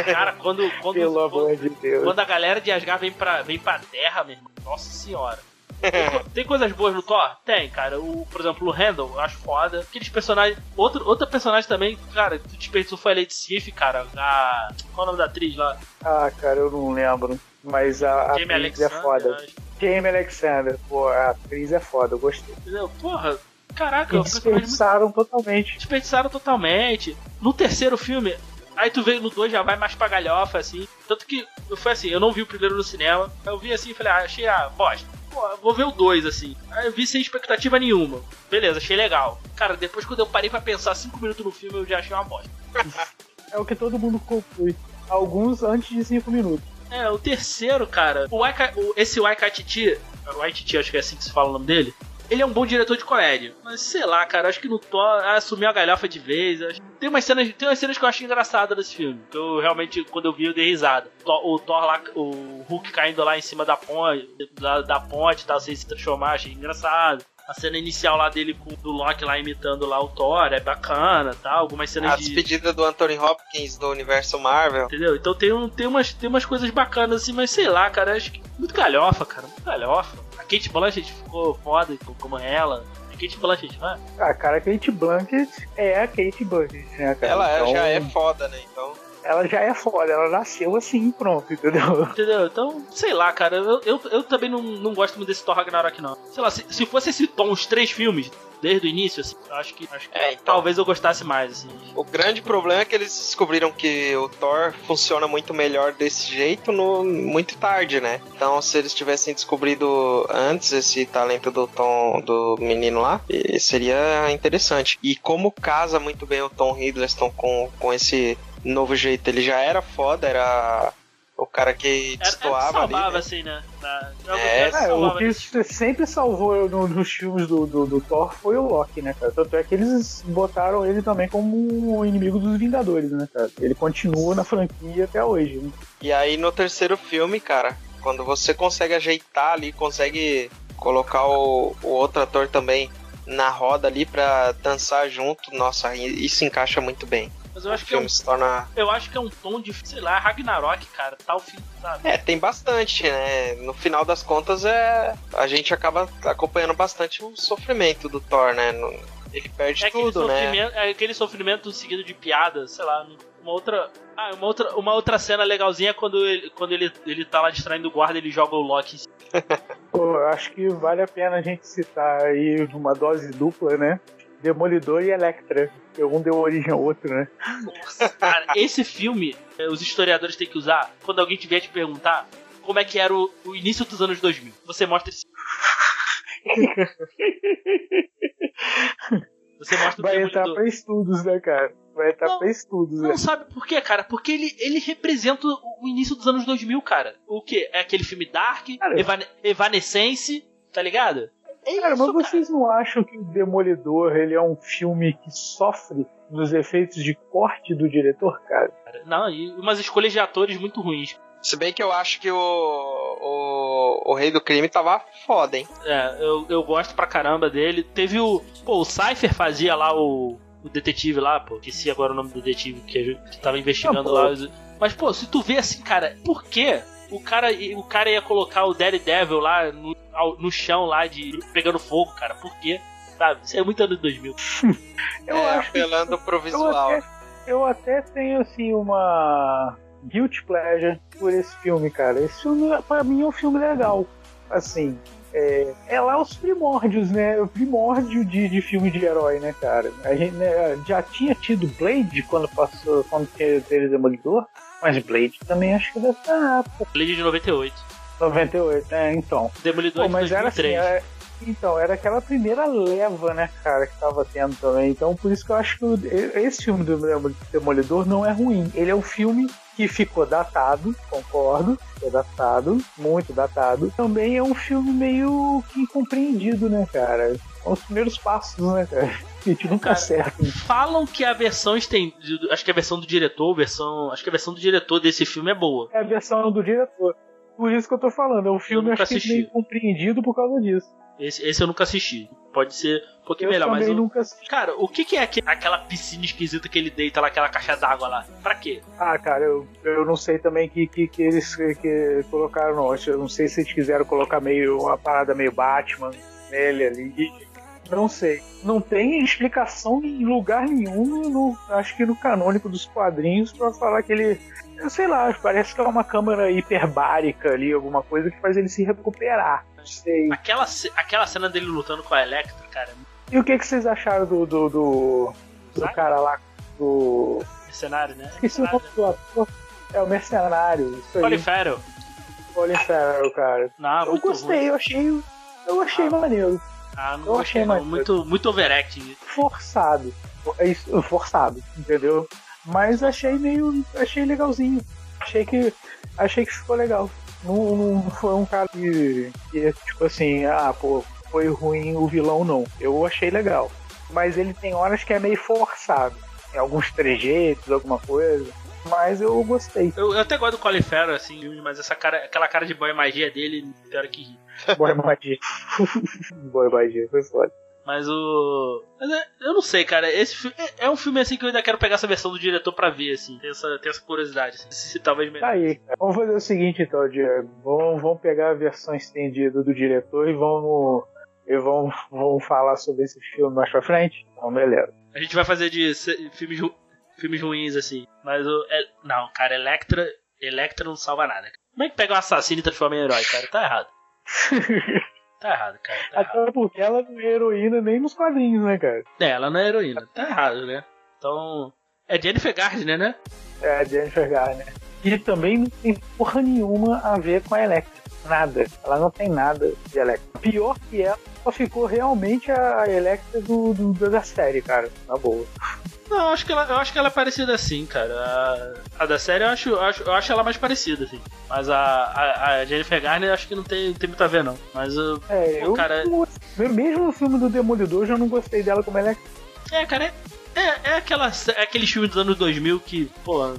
Cara, quando. quando Pelo quando- amor de Deus. Quando a galera de Asgard vem pra, vem pra Terra, meu irmão, nossa senhora. Tem, co- tem coisas boas no Thor? Tem, cara. O, por exemplo, o Randall, eu acho foda. Aqueles personagens. Outro, outra personagem também, cara, que desperdiçou foi a Lady Sif, cara. A. Qual é o nome da atriz lá? Ah, cara, eu não lembro. Mas a, a Jamie atriz é Alexander. foda. acho. Jamie Alexander, pô, a atriz é foda, eu gostei. Entendeu? Porra, caraca, é personagem muito desperdiçaram totalmente. desperdiçaram totalmente. No terceiro filme, aí tu veio no 2 já vai mais pra galhofa, assim. Tanto que eu fui assim, eu não vi o primeiro no cinema. Eu vi assim e falei, ah, achei a bosta. Pô, eu vou ver o 2, assim. Aí eu vi sem expectativa nenhuma. Beleza, achei legal. Cara, depois quando eu parei pra pensar 5 minutos no filme, eu já achei uma bosta. É o que todo mundo conclui. Alguns antes de 5 minutos. É, o terceiro, cara, o Waika, o, esse Waikatiti, Waititi, acho que é assim que se fala o nome dele, ele é um bom diretor de comédia. Mas sei lá, cara, acho que no Thor ah, assumiu a galhofa de vez. acho- Tem umas cenas, tem umas cenas que eu acho engraçadas nesse filme. Que eu realmente, quando eu vi, eu dei risada. O Thor lá, o Hulk caindo lá em cima da ponte, da, da ponte e tal, sem se transformar, achei engraçado. A cena inicial lá dele com do Loki lá imitando lá o Thor é bacana, tá? Algumas cenas A de despedida do Anthony Hopkins do universo Marvel. Entendeu? Então tem, um, tem, umas, tem umas coisas bacanas assim, mas sei lá, cara, acho que muito galhofa, cara, muito galhofa. A Kate Blanchett ficou foda co- como ela. Kate Blanchett, não é? Ah, cara, a Kate Blanchett é a Kate Blanchett, né, cara? Ela Então, já é foda, né? Então. Ela já é foda, ela nasceu assim, pronto, entendeu? Entendeu? Então, sei lá, cara, eu, eu, eu também não, não gosto muito desse Thor Ragnarok, não. Sei lá, se, se fosse esse tom, os três filmes, desde o início, assim, acho que, acho que É, então. talvez eu gostasse mais, assim. O grande problema é que eles descobriram que o Thor funciona muito melhor desse jeito no muito tarde, né? Então, se eles tivessem descobrido antes esse talento do Tom, do menino lá, seria interessante. E como casa muito bem o Tom Hiddleston com, com esse novo jeito, ele já era foda, era o cara que Era, era destoava ali. salvava, né? assim, né? Na, É, É, o que sempre salvou no- nos filmes do, do, do Thor foi o Loki, né, cara? Tanto é que eles botaram ele também como um inimigo dos Vingadores, né, cara? Ele continua na franquia até hoje. Né? E aí no terceiro filme, cara, quando você consegue ajeitar ali, consegue colocar o, o outro ator também na roda ali pra dançar junto, nossa, isso encaixa muito bem. Mas eu O acho que é um se torna. Eu acho que é um tom de, sei lá, Ragnarok, cara. Tal filme, sabe? É, tem bastante, né? No final das contas, é a gente acaba acompanhando bastante o sofrimento do Thor, né? No- Ele perde É aquele, tudo, né? sofrimento, é aquele sofrimento seguido de piada, sei lá, uma outra. Ah, uma outra, uma outra cena legalzinha é quando ele, quando ele, ele tá lá distraindo o guarda, ele joga o Loki. em cima. Pô, eu acho que vale a pena a gente citar aí numa dose dupla, né? Demolidor e Electra. Um deu origem ao outro, né? Nossa, cara, esse filme, eh, os historiadores têm que usar quando alguém tiver te perguntar como é que era o, o início dos anos 2000. Você mostra esse Você mostra o Vai entrar pra estudos, né, cara? Vai entrar Não, pra estudos, né? Não sabe por quê, cara? Porque ele, ele representa o início dos anos 2000, cara. O quê? É aquele filme Dark, Evane Evanescence, tá ligado? É Cara, mas isso, vocês não acham que o Demolidor ele é um filme que sofre dos efeitos de corte do diretor, cara? Não, e umas escolhas de atores muito ruins. Se bem que eu acho que o, o, o Rei do Crime tava foda, hein? É, eu, eu gosto pra caramba dele. Teve o. Pô, o Cypher fazia lá o. O detetive lá, pô. Esqueci agora o nome do detetive que, que tava investigando Não, pô. lá. Mas, pô, se tu vê assim, cara, por quê? O cara, o cara ia colocar o Daredevil lá no, ao- no chão lá, de pegando fogo, cara. Por quê? Sabe? Isso é muito ano 2000. Eu é, acho que apelando pro eu visual. até, eu até tenho assim uma guilty pleasure por esse filme, cara. Esse filme pra mim é um filme legal. Assim, é, é lá os primórdios, né? O primórdio de, de filme de herói, né, cara? A gente né, já tinha tido Blade quando passou, quando teve Demolidor, mas Blade também acho que deve estar Blade de 98. 98, né? Então. Demolidor Pô, de mas era assim, 2003. era- então, era aquela primeira leva, né, cara, que tava tendo também. Então, por isso que eu acho que esse filme do Demo- Demolidor não é ruim. Ele é um filme que ficou datado, concordo, ficou datado, muito datado. Também é um filme meio que incompreendido, né, cara? São os primeiros passos, né, cara? Gente nunca acerta. Falam que a versão estendida. Acho que a versão do diretor, versão. Acho que a versão do diretor desse filme é boa. É a versão do diretor. Por isso que eu tô falando, é um filme acho que meio compreendido por causa disso. Esse, esse eu nunca assisti. Pode ser um pouquinho Eu melhor, mas. o- nunca assisti. Cara, o que, que é aque- aquela piscina esquisita que ele deita lá, aquela caixa d'água lá? Pra quê? Ah, cara, eu, eu não sei também que, que, que eles que, que colocaram, não. Eu não sei se eles quiseram colocar meio uma parada meio Batman nele ali. Não sei. Não tem explicação em lugar nenhum, no, acho que no canônico dos quadrinhos, pra falar que ele. Eu sei lá, parece que é uma câmera hiperbárica ali, alguma coisa que faz ele se recuperar. Não sei. Aquela, aquela cena dele lutando com a Electra, cara, E o que, que vocês acharam do. do, do, do cara lá do. mercenário, né? Esqueci o nome do ator. É o mercenário. Isso aí. Colin Farrell. Colin Farrell, cara. Não, eu gostei, ruim. eu achei. Eu achei Ah. maneiro. Ah, não eu achei mais- Muito, muito overacting. Forçado. É isso, forçado, entendeu? Mas achei meio. achei legalzinho. Achei que. Achei que ficou legal. Não, não foi um cara que, que, tipo assim, ah, pô, foi ruim o vilão, não. Eu achei legal. Mas ele tem horas que é meio forçado. Em alguns trejeitos, alguma coisa. Mas eu gostei. Eu, eu até gosto do Colin Farrell, assim, mas essa cara, aquela cara de boy magia dele, tem hora que ri. Boa magia. Boa magia, foi foda. Mas o. Mas é- eu não sei, cara. Esse fi- é, é um filme assim que eu ainda quero pegar essa versão do diretor pra ver, assim. Tem essa, tem essa curiosidade. assim, Se, se talvez Tá melhor. aí, cara. Vamos fazer o seguinte então, Diego. Vamos, vamos pegar a versão estendida do diretor e vamos. E vamos, vamos falar sobre esse filme mais pra frente? Então, beleza. A gente vai fazer de filmes, filmes ruins, assim. Mas o. é- não, cara, Electra. Electra não salva nada. Como é que pega um assassino e transforma em herói, cara? Tá errado. Tá errado, cara. Tá errado. Até porque ela não é heroína nem nos quadrinhos, né, cara? É, ela não é heroína. Tá errado, né? Então. É Jennifer Gardner, né? É a Jennifer Garner. E também não tem porra nenhuma a ver com a Electra. Nada. Ela não tem nada de Electra. Pior que ela, só ficou realmente a Electra do, do- da série, cara. Na boa. Não, eu acho que ela, eu acho que ela é parecida assim, cara. A, a da série eu acho, eu acho, eu acho ela mais parecida, assim. Mas a, a, a Jennifer Garner eu acho que não tem, tem muito a ver, não. Mas eu. É, eu cara- não gostei. mesmo no filme do Demolidor eu já não gostei dela como Electra. É, cara, é, é, é aquela, é aquele filme dos anos 2000 que, pô,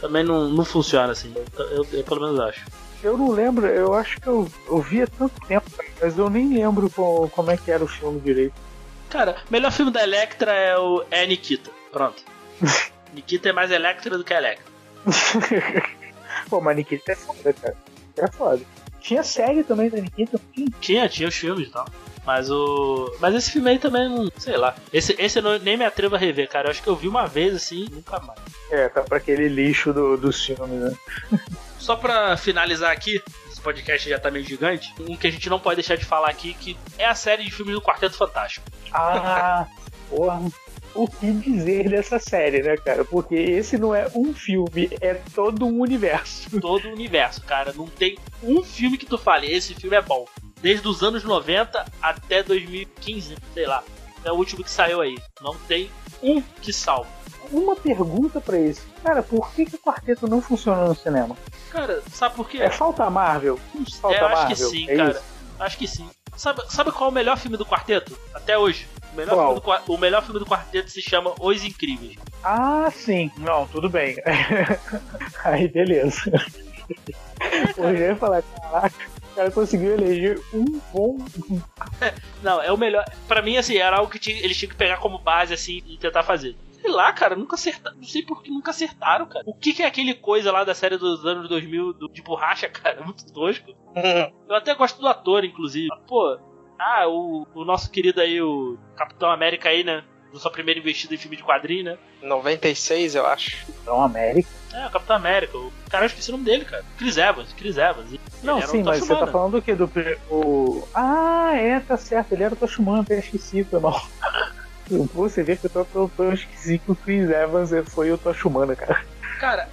também não, não funciona assim. Eu, eu- eu pelo menos acho. Eu não lembro, eu acho que eu, eu vi há tanto tempo, mas eu nem lembro co- como é que era o filme direito. Cara, o melhor filme da Electra é o é Nikita. Pronto. Nikita é mais Electra do que Electra. Pô, mas Nikita é foda, cara. É foda. Tinha série também da Nikita, tinha? Tinha, tinha os filmes e tal. Mas o. Mas esse filme aí também, não. Sei lá. Esse, esse eu não- nem me atrevo a rever, cara. Eu acho que eu vi uma vez assim e nunca mais. É, tá pra aquele lixo do, dos filmes, né? Só pra finalizar aqui, esse podcast já tá meio gigante. Um que a gente não pode deixar de falar aqui, que é a série de filmes do Quarteto Fantástico. Ah, porra. O que dizer dessa série, né, cara? Porque esse não é um filme, é todo um universo. Todo o universo, cara. Não tem um filme que tu fale, esse filme é bom. desde os anos 90 até 2015, sei lá. É o último que saiu aí. Não tem um que salva. Uma pergunta pra isso. Cara, por que, que o quarteto não funciona no cinema? Cara, sabe por quê? É falta Marvel? Falta É, eu acho Marvel? que sim, é cara. isso? Acho que sim. Sabe, sabe qual é o melhor filme do quarteto? Até hoje. O melhor, Qual? filme do, o melhor filme do quarteto se chama Os Incríveis. Ah, sim. Não, tudo bem. Aí, beleza. Eu já ia falar, caraca, o cara conseguiu eleger um bom. Não, é o melhor. Pra mim, assim, era algo que tinha- eles tinham que pegar como base, assim, e tentar fazer. Sei lá, cara, nunca acertaram. Não sei por que nunca acertaram, cara. O que, que é aquele coisa lá da série dos anos 2000 do- de borracha, cara? Muito tosco. Eu até gosto do ator, inclusive. Pô, ah, o, o nosso querido aí, o Capitão América aí, né? Do sua primeira investida em filme de quadrinho, né? 96, eu acho. Então, América. É, o Capitão América. O cara, eu esqueci o nome dele, cara. Chris Evans, Chris Evans. Ele Não, sim, mas você tá falando do que? Do. O... Ah, é, tá certo. Ele era o Toshimano, até esqueci, foi mal. Você vê que eu, tô, eu, eu esqueci que o Chris Evans foi o Toshimana, cara. Cara,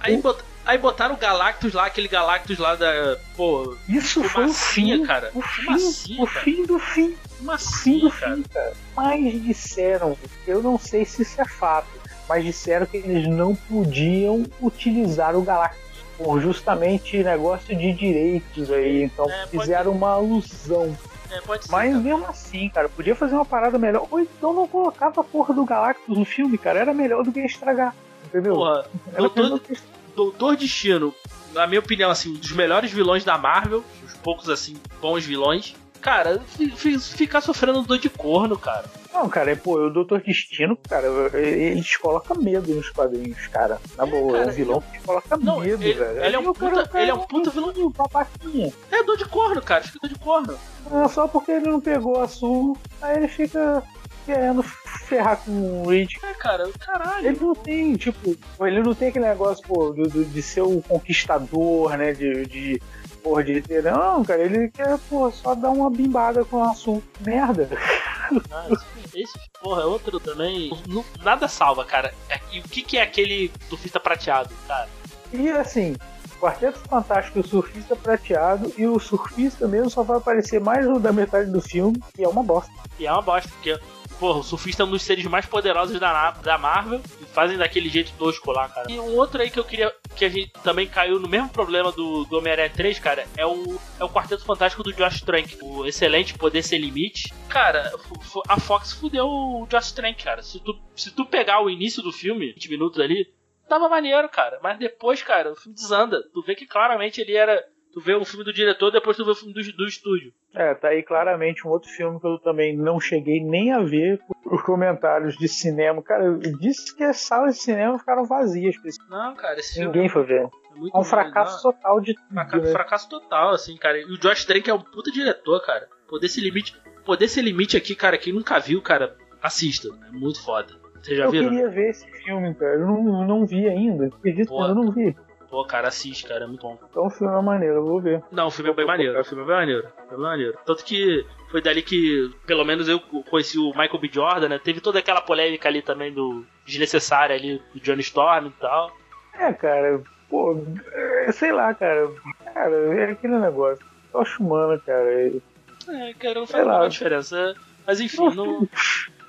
aí, bot- aí botaram o Galactus lá, aquele Galactus lá da. Pô, Isso foi o fim, cara. o fim, Fumacinha, o fim do fim. Fumacinha, do cara. fim, cara. Mas disseram, eu não sei se isso é fato, mas disseram que eles não podiam utilizar o Galactus por justamente negócio de direitos aí, então É, fizeram uma alusão. É, pode ser. Mas cara. mesmo assim, cara, podia fazer uma parada melhor. Ou então não colocava a porra do Galactus no filme, cara. Era melhor do que estragar. Entendeu? Porra, Era Doutor- Destino, na minha opinião, assim, um dos melhores vilões da Marvel, os poucos, assim, bons vilões. Cara, fi- fi- ficar sofrendo dor de corno, cara. Não, cara, é, pô, o Doutor Destino, cara, eles colocam medo nos quadrinhos, cara. Na boa, é cara, um vilão que coloca Não, medo, ele- velho. ele é um o cara- puta- cara ele é um puta vilão. um babaquinha. É dor de corno, cara, fica dor de corno. É só porque ele não pegou a Sul, aí ele fica querendo ferrar com o Reed. É, cara, caralho. Ele não tem, tipo, ele não tem aquele negócio, pô, do- de ser o conquistador, né? De. de porra, de ter. Não, cara, ele quer, pô, só dar uma bimbada com a Sul. Merda. Ah, esse, esse, porra, é outro também. Não- nada salva, cara. É- E o que, que é aquele surfista prateado, cara? E assim, Quarteto Fantástico o Surfista Prateado, e o surfista mesmo só vai aparecer mais no da metade do filme, e é uma bosta. E é uma bosta, porque, porra, o surfista é um dos seres mais poderosos da, da Marvel e fazem daquele jeito tosco lá, cara. E um outro aí que eu queria. que a gente também caiu no mesmo problema do, do Homem-Aranha 3, cara, é o, é o Quarteto Fantástico do Josh Trank. O excelente Poder Sem Limite. Cara, a Fox fudeu o Josh Trank, cara. Se tu, se tu pegar o início do filme, 20 minutos ali, tava maneiro, cara. Mas depois, cara, o filme desanda. Tu vê que claramente ele era. Tu vê o filme do diretor, depois tu vê o filme do, do estúdio. É, tá aí claramente um outro filme que eu também não cheguei nem a ver os comentários de cinema. Cara, eu disse que as salas de cinema ficaram vazias, Não, cara, esse filme ninguém foi ver. é É um fracasso não. total de tudo, Fraca- né? fracasso total, assim, cara. E o Josh Trank é um puta diretor, cara. Poder ser limite. Poder ser limite aqui, cara, quem nunca viu, cara, assista. É muito foda. Vocês já Eu viram? queria ver esse filme, cara. Eu não, não vi ainda. Acredito, eu não vi. Pô, cara, assiste, cara, é muito bom. Então o filme é maneiro, eu vou ver. Não, o filme é bem maneiro. O filme é bem maneiro. É bem maneiro. Tanto que foi dali que, pelo menos eu conheci o Michael B. Jordan, né? Teve toda aquela polêmica ali também do desnecessária ali do Johnny Storm e tal. É, cara, pô, é, sei lá, cara. Cara, é aquele negócio. Tocha humana, cara. é- cara, não faz nenhuma diferença. Mas enfim, não,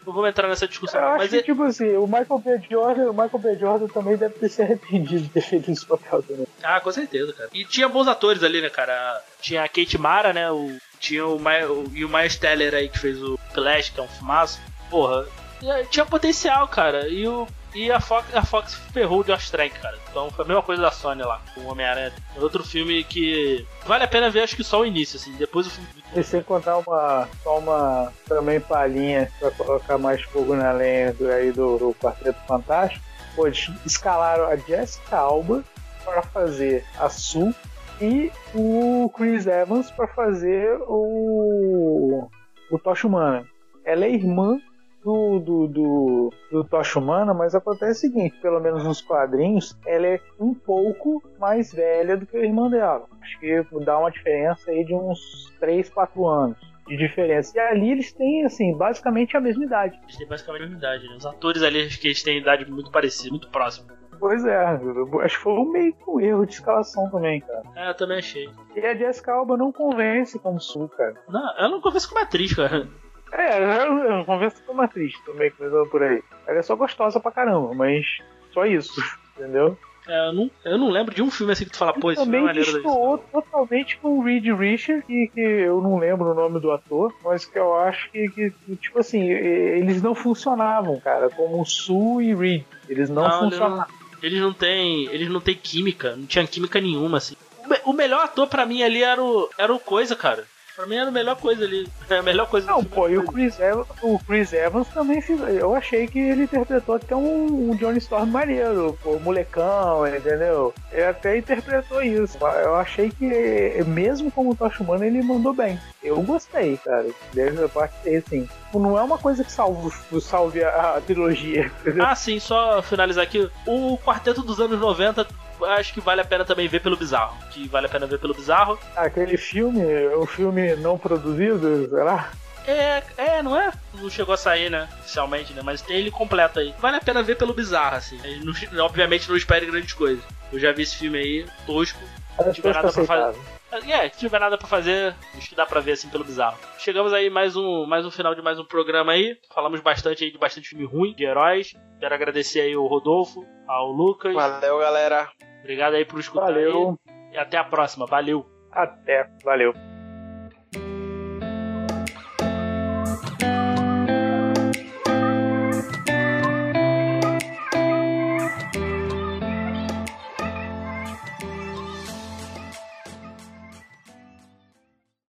não vamos entrar nessa discussão. Eu Mas que, é- tipo assim, o Michael B. Jordan, o Michael B. Jordan também deve ter se arrependido de ter feito esse papel também. Ah, com certeza, cara. E tinha bons atores ali, né, cara? Tinha a Kate Mara, né? O, tinha o, o e o Miles Teller aí que fez o Flash, que é um fumaço. Porra, e- tinha potencial, cara. E, o, e a, Fox, a Fox ferrou o Josh Trank, cara. Então foi a mesma coisa da Sony lá, com o Homem-Aranha. É outro filme que vale a pena ver, acho que só o início, assim. Depois o filme. E sem contar uma, só uma também palhinha pra colocar mais fogo na lenha do, aí do, do Quarteto Fantástico. Pô, escalaram a Jessica Alba para fazer a Sue e o Chris Evans para fazer o, o Tocha Humana. Ela é irmã do, do, do, do Tocha Humana, mas acontece o seguinte, pelo menos nos quadrinhos, ela é um pouco mais velha do que a irmã dela. Acho que dá uma diferença aí de uns 3, 4 anos de diferença. E ali eles têm, assim, basicamente a mesma idade. Eles têm basicamente a mesma idade, né? Os atores ali, acho que eles têm idade muito parecida, muito próxima. Pois é, eu acho que foi um meio que um erro de escalação também, cara. É, eu também achei. E a Jessica Alba não convence como Sul, cara. Não, ela não conversa como atriz, cara. É, eu, converso como atriz também, começando por aí. Ela é só gostosa pra caramba, mas só isso, entendeu? É, eu, não, eu não lembro de um filme assim que tu fala, pô, esse filme é também maneiro destoou totalmente com o Reed Richard, que, que eu não lembro o nome do ator, mas que eu acho que, que, tipo assim, eles não funcionavam, cara, como Sue e Reed. Eles não, Não, funcionavam. Eles não têm. Eles não têm química, não tinha química nenhuma, assim. O, me- o melhor ator pra mim ali era o. Era o coisa, cara. Pra mim era a melhor coisa ali. É a melhor coisa Não, pô, e o Chris, Evans, o Chris Evans também. Eu achei que ele interpretou até um, um Johnny Storm maneiro, pô, molecão, entendeu? Ele até interpretou isso. Eu achei que, mesmo como Tocha Humana, ele mandou bem. Eu gostei, cara. Desde a parte assim. Não é uma coisa que salve, salve a, a trilogia, entendeu? Ah, sim, só finalizar aqui. O quarteto dos anos 90, acho que vale a pena também ver pelo bizarro. Que vale a pena ver pelo bizarro. Aquele filme, o filme não produzido, sei lá. É, é, não é? Não chegou a sair, né? Oficialmente, né? Mas tem ele completo aí. Vale a pena ver pelo bizarro, assim. Não- obviamente não espere grandes coisas. Eu já vi esse filme aí, tosco. Acho tiver nada pra fazer. Aceitável. É, se tiver nada pra fazer, acho que dá pra ver assim pelo bizarro. Chegamos aí mais um, mais um final de mais um programa aí. Falamos bastante aí de bastante filme ruim, de heróis. Quero agradecer aí o Rodolfo, ao Lucas. Valeu, galera. Obrigado aí por escutar Valeu. aí. E até a próxima. Valeu. Até. Valeu.